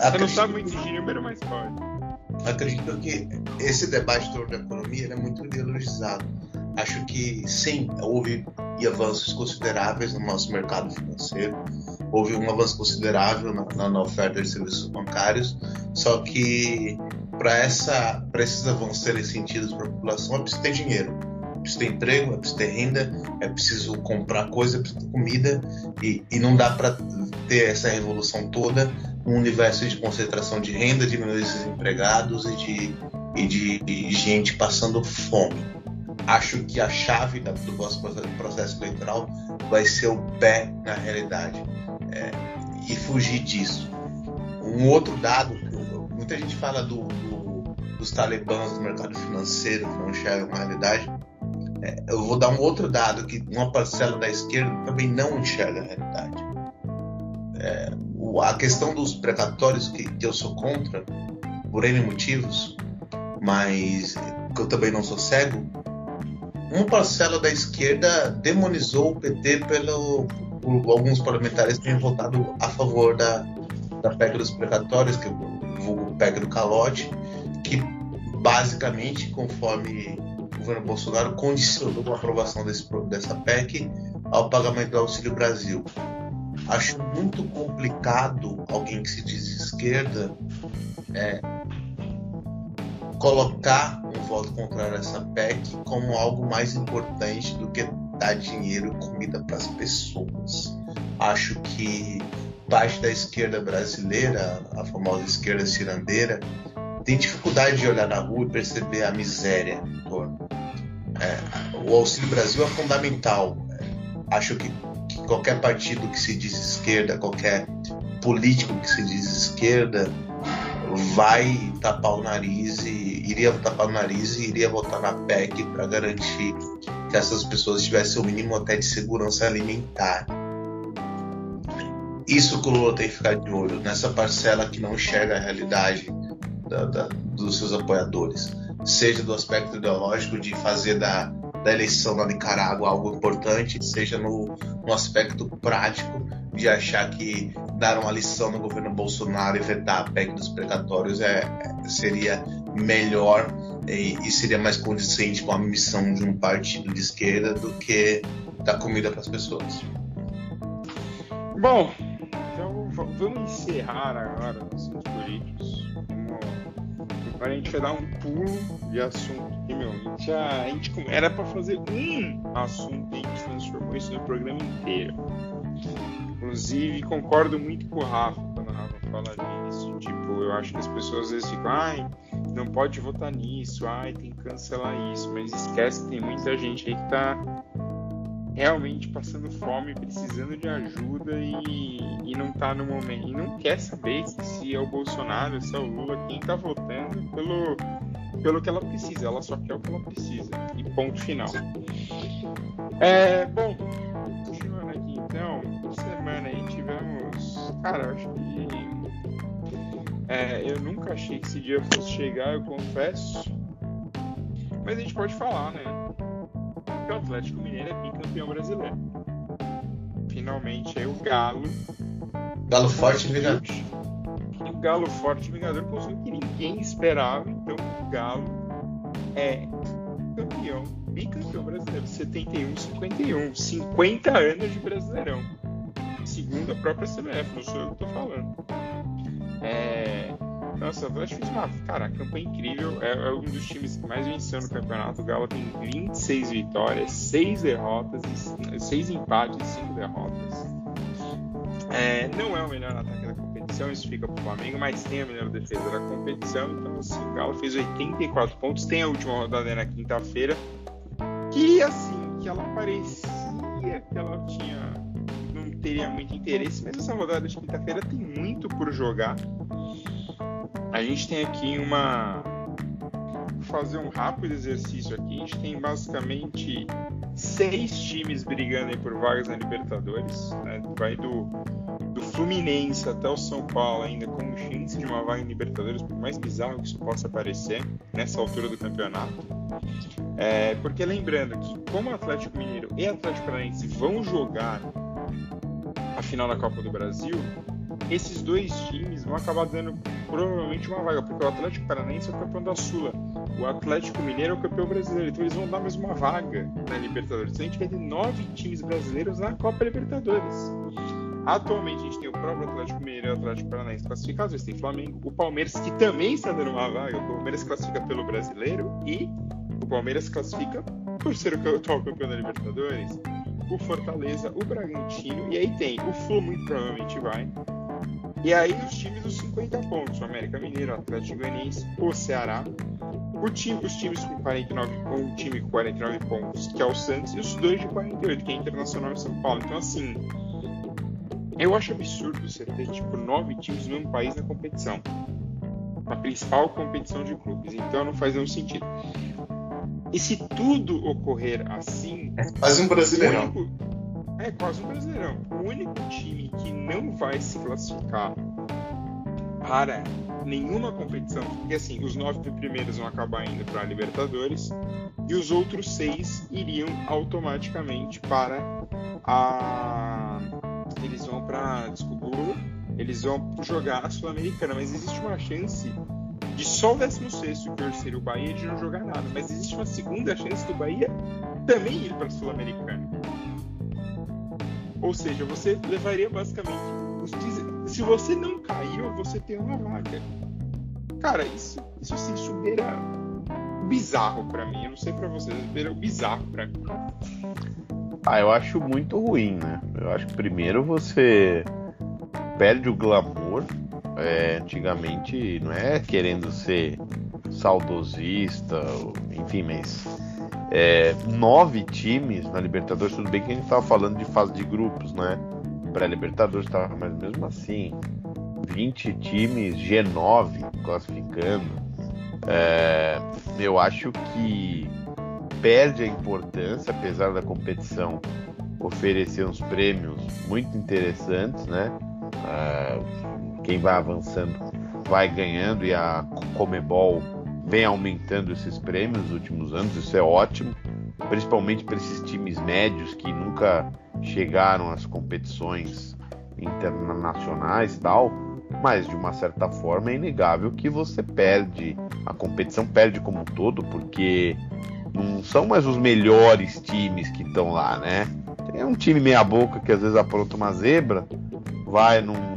a, Você não sabe muito de número, mas pode. Acredito que esse debate sobre a economia é muito ideologizado. Acho que sim, houve avanços consideráveis no nosso mercado financeiro, houve um avanço considerável na, na oferta de serviços bancários, só que para esses avanços serem sentidos para a população é preciso ter dinheiro, é preciso ter emprego, é preciso ter renda, é preciso comprar coisa, é preciso ter comida, e, e não dá para ter essa revolução toda um universo de concentração de renda, diminuir esses empregados e de, e de, de gente passando fome. Acho que a chave do nosso processo eleitoral vai ser o pé na realidade é, e fugir disso. Um outro dado, muita gente fala do, do, dos talibãs do mercado financeiro que não enxergam a realidade. É, eu vou dar um outro dado que uma parcela da esquerda também não enxerga a realidade. É, a questão dos precatórios, que, que eu sou contra, por N motivos, mas que eu também não sou cego, uma parcela da esquerda demonizou o PT pelo, por alguns parlamentares terem votado a favor da, da PEC dos precatórios, que é o PEC do calote, que basicamente, conforme o governo Bolsonaro condicionou a aprovação desse, dessa PEC ao pagamento do Auxílio Brasil. Acho muito complicado alguém que se diz esquerda é, colocar voto contrário a essa PEC como algo mais importante do que dar dinheiro e comida para as pessoas. Acho que parte da esquerda brasileira, a famosa esquerda cirandeira, tem dificuldade de olhar na rua e perceber a miséria em torno. É, o Auxílio Brasil é fundamental. Acho que, que, qualquer partido que se diz esquerda, qualquer político que se diz esquerda, vai tapar o nariz e iria tapar o nariz e iria votar na PEC para garantir que essas pessoas tivessem o mínimo até de segurança alimentar. Isso que o Lula tem que ficar de olho, nessa parcela que não enxerga a realidade da, da, dos seus apoiadores, seja do aspecto ideológico de fazer da, da eleição na Nicarágua algo importante, seja no, no aspecto prático de achar que dar uma lição no governo Bolsonaro e vetar a PEC dos precatórios é, seria melhor e, e, seria mais condizente com a missão de um partido de esquerda do que dar comida para as pessoas. Bom, então vamos encerrar agora os assuntos políticos. Agora a gente vai dar um pulo de assunto. E, meu, a gente, a gente era para fazer um assunto e a gente transformou isso no programa inteiro. Inclusive, concordo muito com o Rafa quando o Rafa fala disso. Tipo, eu acho que as pessoas às vezes ficam, ai, não pode votar nisso, ai, tem que cancelar isso. Mas esquece que tem muita gente aí que tá realmente passando fome, precisando de ajuda e, e não tá no momento. E não quer saber se é o Bolsonaro, se é o Lula, quem tá votando pelo, pelo que ela precisa. Ela só quer o que ela precisa. E ponto final. É, bom, Cara, eu acho que. É, eu nunca achei que esse dia fosse chegar, eu confesso. Mas a gente pode falar, né? que o Atlético Mineiro é bicampeão brasileiro. Finalmente aí o Galo. Galo forte e vingador. O Galo forte e vingador conseguiu que ninguém esperava. Então o Galo é campeão, bicampeão brasileiro. 71, 51. 50 anos de brasileirão. Segundo a própria CBF, não sou eu que estou falando. É, nossa, o Atlético fez uma cara, campanha incrível. É, é, um dos times que mais venceu no campeonato. O Galo tem 26 vitórias, 6 derrotas, 6 empates e 5 derrotas. É, não é o melhor ataque da competição, isso fica pro Flamengo, mas tem a melhor defesa da competição. Então, assim, o Galo fez 84 pontos. Tem a última rodada na quinta-feira. Que, assim, que ela parecia que ela tinha. Teria muito interesse, mas essa rodada de quinta-feira tem muito por jogar. A gente tem aqui uma. Vou fazer um rápido exercício aqui. A gente tem basicamente seis times brigando por vagas na Libertadores. Né? Vai do, do Fluminense até o São Paulo ainda com chance de uma vaga em Libertadores, por mais bizarro que isso possa parecer nessa altura do campeonato. É, porque lembrando que como Atlético Mineiro e Atlético Paranaense vão jogar a final da Copa do Brasil, esses dois times vão acabar dando provavelmente uma vaga, porque o Atlético Paranaense é o campeão da Sula, o Atlético Mineiro é o campeão brasileiro, então eles vão dar mais uma vaga na Libertadores. A gente vai ter nove times brasileiros na Copa Libertadores. Atualmente a gente tem o próprio Atlético Mineiro e o Atlético Paranaense classificados, eles têm Flamengo, o Palmeiras que também está dando uma vaga, o Palmeiras classifica pelo brasileiro e o Palmeiras classifica por ser o atual campeão da Libertadores, o Fortaleza, o Bragantino, e aí tem o Flu muito provavelmente vai, E aí os times dos 50 pontos, o América Mineiro, o Atlético Goianiense, o Ceará, o time, os times com 49, um time com 49 pontos, que é o Santos, e os dois de 48, que é Internacional e São Paulo. Então assim, eu acho absurdo você ter tipo nove times no mesmo país na competição. Na principal competição de clubes. Então não faz nenhum sentido. E se tudo ocorrer assim. É quase um brasileirão. Único, é quase um brasileirão. O único time que não vai se classificar para nenhuma competição, porque assim, os nove primeiros vão acabar indo para a Libertadores e os outros seis iriam automaticamente para a. Eles vão para. Desculpa, eles vão jogar a Sul-Americana, mas existe uma chance de só o 16 que hoje seria o Bahia de não jogar nada, mas existe uma segunda chance do Bahia também ir para a Sul-Americana. Ou seja, você levaria basicamente os se você não caiu, você tem uma vaga. Cara, isso, isso sim, isso beira bizarro para mim. Eu não sei para vocês, beira bizarro para mim. Ah, eu acho muito ruim, né? Eu acho que primeiro você perde o glamour. É, antigamente não é querendo ser saudosista, enfim, mas é, nove times na Libertadores, tudo bem que a gente estava falando de fase de grupos, né? Pré-Libertadores estava, mas mesmo assim, 20 times, G9 classificando. É, eu acho que perde a importância, apesar da competição oferecer uns prêmios muito interessantes, né? É, quem vai avançando vai ganhando e a Comebol vem aumentando esses prêmios nos últimos anos, isso é ótimo, principalmente para esses times médios que nunca chegaram às competições internacionais tal, mas de uma certa forma é inegável que você perde, a competição perde como um todo, porque não são mais os melhores times que estão lá, né? Tem um time meia boca que às vezes apronta uma zebra, vai num,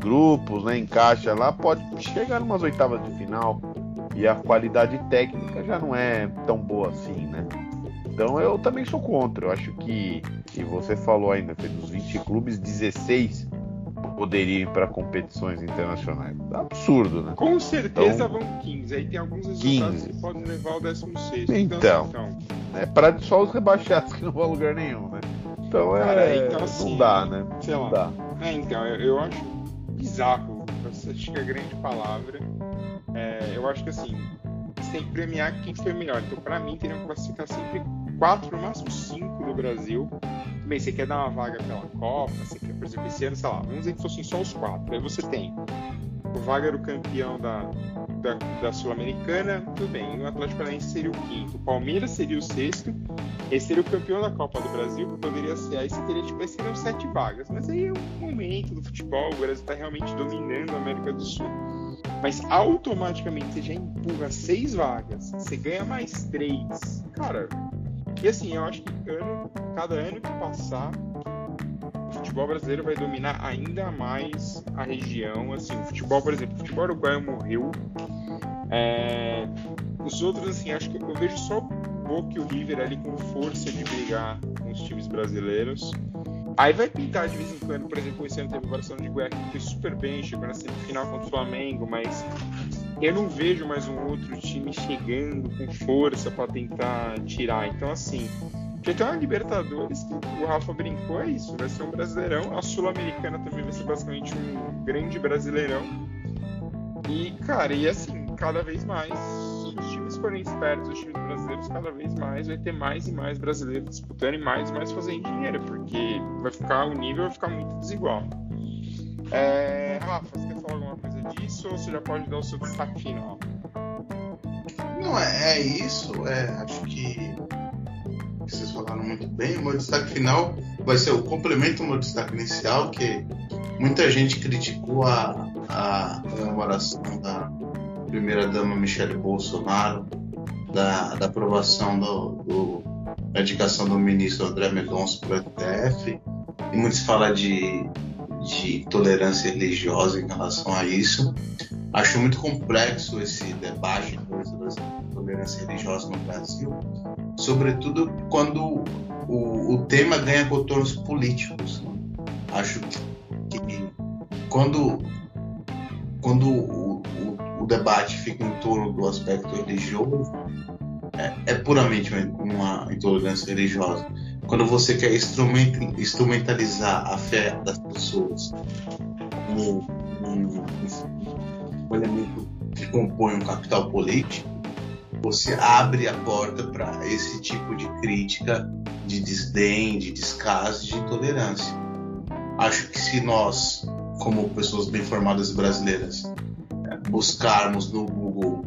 grupos, né, encaixa lá, pode chegar numas oitavas de final, e a qualidade técnica já não é tão boa assim, né? Então eu também sou contra. Eu acho que, e você falou ainda, dos 20 clubes, 16 poderiam ir para competições internacionais. Absurdo, né? Com certeza então, vão 15. Aí tem alguns resultados 15. que podem levar ao 16. Então, então, então. é para só os rebaixados que não vão a lugar nenhum, né? Então é. Cara, então, assim, não dá, né? Sei não lá. dá. É, então, eu, eu acho bizarro. Acho que é a grande palavra é, eu acho que assim, você tem que premiar quem foi melhor. Então, para mim, teriam que classificar sempre quatro, no máximo cinco do Brasil. Bem, você quer dar uma vaga pela Copa, você quer, por exemplo, esse ano, sei lá, vamos dizer que fossem só os quatro. Aí você tem o Vaga campeão da, da, da Sul-Americana, tudo bem. O Atlético Paranaense seria o quinto, o Palmeiras seria o sexto, esse seria o campeão da Copa do Brasil, que poderia ser. Aí você teria, tipo, aí seriam sete vagas. Mas aí é um momento do futebol, o Brasil está realmente dominando a América do Sul mas automaticamente você já empurra seis vagas, você ganha mais três. Cara, e assim, eu acho que cada ano que passar, o futebol brasileiro vai dominar ainda mais a região. Assim, o futebol, por exemplo, o futebol uruguaio morreu. É, os outros, assim, acho que eu vejo só o Boca e o River ali com força de brigar com os times brasileiros. Aí vai pintar de vez em quando, por exemplo, esse ano teve o Barcelona de Guerra que foi super bem, chegou na semifinal contra o Flamengo, mas eu não vejo mais um outro time chegando com força para tentar tirar. Então, assim, já tem uma Libertadores que o Rafa brincou, é isso, vai ser um brasileirão. A Sul-Americana também vai ser basicamente um grande brasileirão. E, cara, e assim, cada vez mais os times forem espertos, os times brasileiros, cada vez mais vai ter mais e mais brasileiros disputando e mais e mais fazendo dinheiro, porque vai ficar, o nível vai ficar muito desigual. É, Rafa, você quer falar alguma coisa disso ou você já pode dar o seu destaque final? Não, é, é isso. É, acho que falaram muito bem. O meu destaque final vai ser o complemento ao meu destaque inicial, que muita gente criticou a, a comemoração da primeira-dama Michele Bolsonaro, da, da aprovação do, do, da indicação do ministro André Mendonça para o STF, e muitos falam de, de tolerância religiosa em relação a isso. Acho muito complexo esse debate de tolerância religiosa no Brasil, sobretudo quando o, o tema ganha contornos políticos. Acho que quando quando o, o, o, debate fica em torno do aspecto religioso, é, é puramente uma, intolerância religiosa. Quando você quer instrumentalizar a fé das pessoas como um elemento que compõe um capital político, você abre a porta para esse tipo de crítica, de desdém, de descaso, de intolerância. Acho que se nós, como pessoas bem formadas brasileiras, é, buscarmos no Google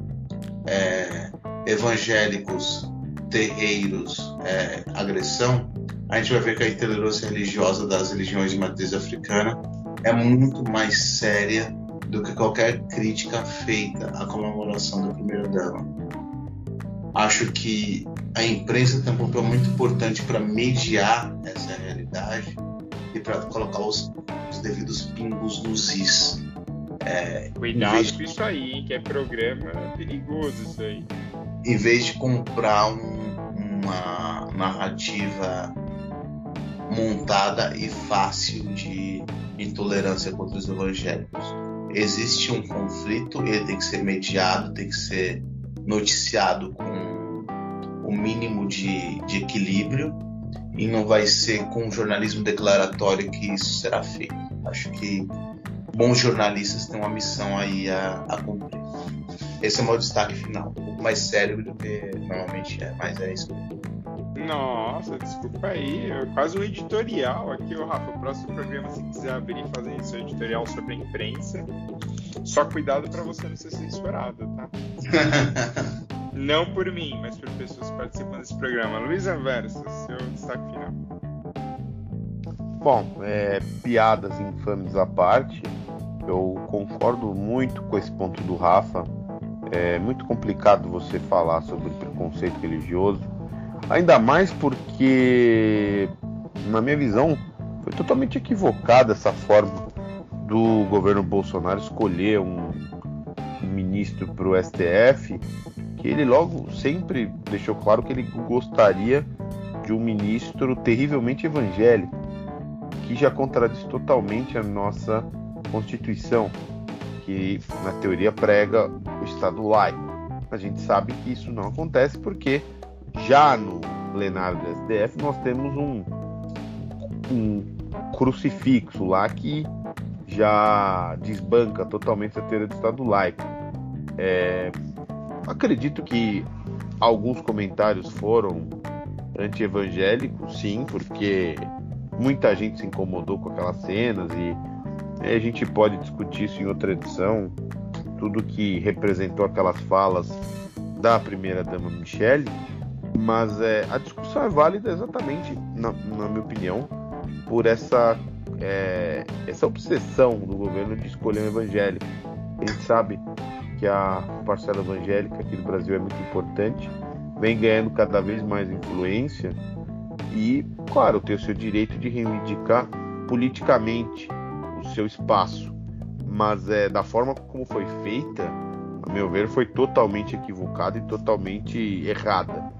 é, evangélicos, terreiros, é, agressão, a gente vai ver que a intolerância religiosa das religiões de matriz africana é muito mais séria do que qualquer crítica feita à comemoração da primeira dama. Acho que a imprensa tem um papel muito importante para mediar essa realidade e para colocar os, os, devidos pingos nos is. É, Cuidado com isso aí, que é programa perigoso isso aí. Em vez de comprar um, uma narrativa montada e fácil de intolerância contra os evangélicos. Existe um conflito, ele tem que ser mediado, tem que ser noticiado com o mínimo de, de equilíbrio e não vai ser com jornalismo declaratório que isso será feito. Acho que bons jornalistas têm uma missão aí a, a cumprir. Esse é o meu destaque final. Um pouco mais sério do que normalmente é, mas é isso. Nossa, desculpa aí. Quase um editorial aqui, o Rafa. O próximo programa, se quiser abrir e fazer seu editorial sobre a imprensa, só cuidado para você não ser censurado, tá? não por mim, mas por pessoas que participam desse programa. Luiz Anverso, seu destaque final. Bom, é, piadas infames à parte, eu concordo muito com esse ponto do Rafa. É muito complicado você falar sobre preconceito religioso Ainda mais porque, na minha visão, foi totalmente equivocada essa forma do governo Bolsonaro escolher um, um ministro para o STF, que ele logo sempre deixou claro que ele gostaria de um ministro terrivelmente evangélico, que já contradiz totalmente a nossa Constituição, que na teoria prega o Estado laico. A gente sabe que isso não acontece porque já no plenário do STF, nós temos um, um crucifixo lá que já desbanca totalmente a teoria do Estado laico. É, acredito que alguns comentários foram anti-evangélicos, sim, porque muita gente se incomodou com aquelas cenas e a gente pode discutir isso em outra edição. Tudo que representou aquelas falas da primeira dama Michelle mas é, a discussão é válida exatamente, na, na minha opinião, por essa, é, essa obsessão do governo de escolher um evangélico. A gente sabe que a parcela evangélica aqui no Brasil é muito importante, vem ganhando cada vez mais influência e, claro, tem o seu direito de reivindicar politicamente o seu espaço, mas é, da forma como foi feita, a meu ver, foi totalmente equivocada e totalmente errada.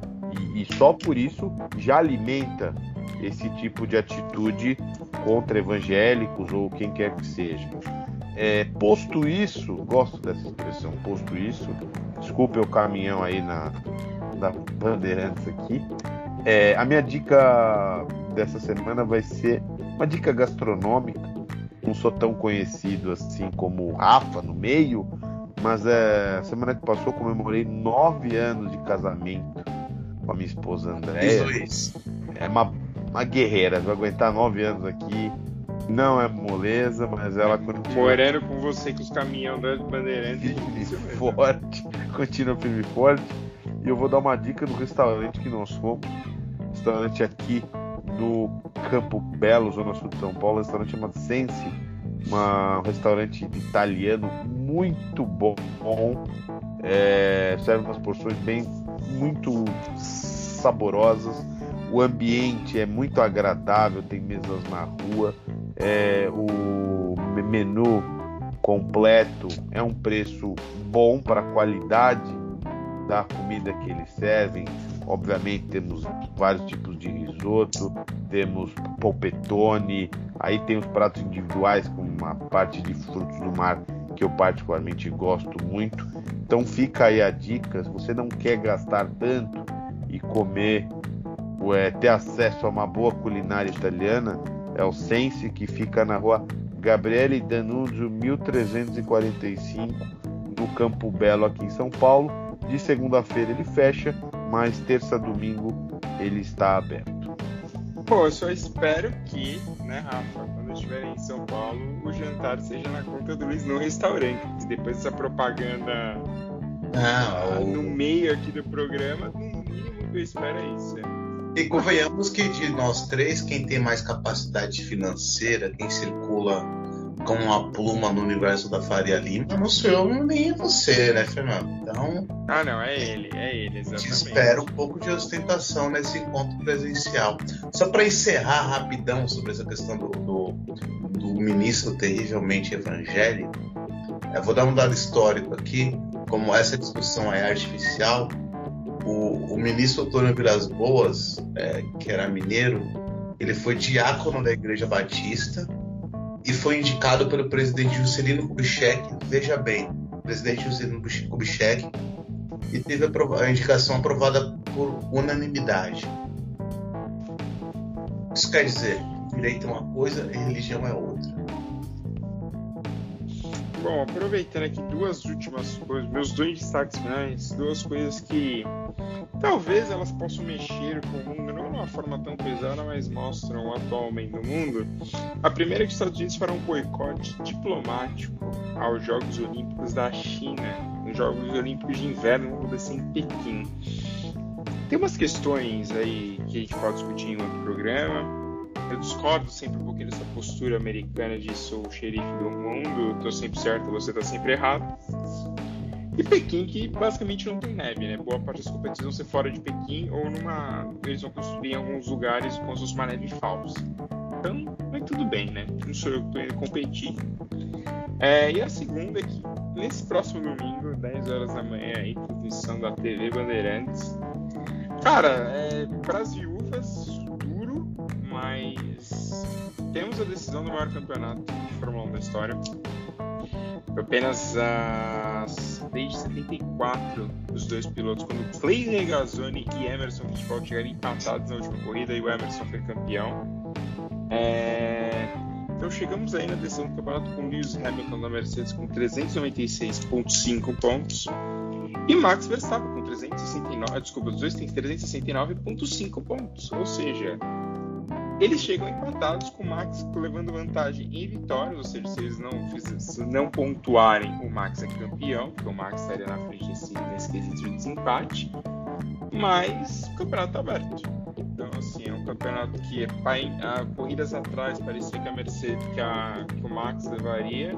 E, e só por isso já alimenta esse tipo de atitude contra evangélicos ou quem quer que seja. É, posto isso, gosto dessa expressão, posto isso, desculpe o caminhão aí na, na Bandeirantes aqui. É, a minha dica dessa semana vai ser uma dica gastronômica. Não sou tão conhecido assim como o Rafa no meio, mas é, semana que passou comemorei nove anos de casamento com a minha esposa Andréia. É uma, uma guerreira, vai aguentar nove anos aqui. Não é moleza, mas ela continua. Morando com você com os caminhões das bandeirantes. Firme forte, continua firme e forte. E eu vou dar uma dica do restaurante que nós fomos. Restaurante aqui no Campo Belo, Zona Sul de São Paulo, restaurante chamado Sense. Uma, um restaurante italiano muito bom. É, serve umas porções bem muito saborosas. O ambiente é muito agradável, tem mesas na rua. É, o menu completo é um preço bom para a qualidade da comida que eles servem. Obviamente temos vários tipos de risoto, temos polpetone, aí tem os pratos individuais com uma parte de frutos do mar que eu particularmente gosto muito. Então fica aí a dica, se você não quer gastar tanto e comer, é, ter acesso a uma boa culinária italiana, é o Sense que fica na rua Gabriele Danuzio 1345 no Campo Belo aqui em São Paulo. De segunda-feira ele fecha, mas terça domingo ele está aberto. Pô, eu só espero que, né, Rafa, quando eu estiver em São Paulo, o jantar seja na conta do Luiz no restaurante. Depois dessa propaganda Não, o- no meio aqui do programa, no mínimo que eu espero é isso. E convenhamos que de nós três, quem tem mais capacidade financeira, quem circula com uma pluma no universo da Faria Lima, não sou eu nem você, né, Fernando? Então, Ah, não, é ele, é ele, te exatamente. espero um pouco de ostentação nesse encontro presencial. Só para encerrar rapidão sobre essa questão do, do, do ministro terrivelmente evangélico, eu vou dar um dado histórico aqui, como essa discussão é artificial. O, o ministro Antônio Vilas Boas, é, que era mineiro, ele foi diácono da Igreja Batista e foi indicado pelo presidente Juscelino Kubitschek. Veja bem, presidente Juscelino Kubitschek e teve a, a indicação aprovada por unanimidade. Isso quer dizer, direito é uma coisa e religião é outra. Bom, aproveitando aqui duas últimas coisas, meus dois destaques finais, duas coisas que talvez elas possam mexer com o mundo, não de uma forma tão pesada, mas mostram o atual momento do mundo. A primeira é que os Estados Unidos farão um boicote diplomático aos Jogos Olímpicos da China, os Jogos Olímpicos de Inverno vão acontecer em Pequim. Tem umas questões aí que a gente pode discutir em outro programa. Eu discordo sempre um pouquinho dessa postura americana de sou o xerife do mundo, tô sempre certo, você tá sempre errado. E Pequim, que basicamente não tem neve, né? Boa parte das competições vão ser fora de Pequim ou numa. Eles vão construir em alguns lugares se fosse uma neve falsa. Então, vai tudo bem, né? Não sou eu que tô indo competir. É, e a segunda é que nesse próximo domingo, 10 horas da manhã, aí, transmissão da TV Bandeirantes. Cara, é, duro, mas temos a decisão do maior campeonato de Fórmula 1 da história. Apenas as, desde 74 os dois pilotos, quando Clay Regazzoni e Emerson Fittipaldi chegaram empatados na última corrida e o Emerson foi campeão. É, Então chegamos aí na decisão do campeonato com Lewis Hamilton da Mercedes com 396,5 pontos e Max Verstappen com 369, desculpa, os dois têm 369,5 pontos, ou seja, eles chegam empatados com o Max levando vantagem em vitórias, ou seja, se eles não, se não pontuarem, o Max é campeão, porque o Max estaria na frente nesse, nesse quesito de desempate, mas o campeonato está aberto. Então, assim, é um campeonato que, há corridas atrás, parecia que a Mercedes, que, a, que o Max levaria.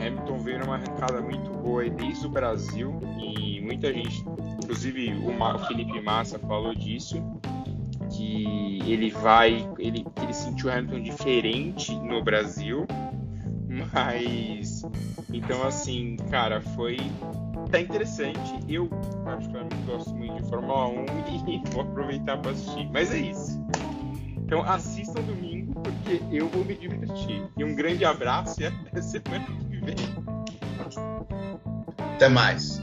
Hamilton veio numa arrancada muito boa desde o Brasil e muita gente, inclusive o, o Felipe Massa falou disso, que ele vai, ele, ele sentiu o Hamilton diferente no Brasil, mas então assim, cara, foi tá interessante. Eu particularmente gosto muito de Fórmula 1 e vou aproveitar para assistir. Mas é isso. Então assistam domingo porque eu vou me divertir. E um grande abraço e até semana que vem. Até mais.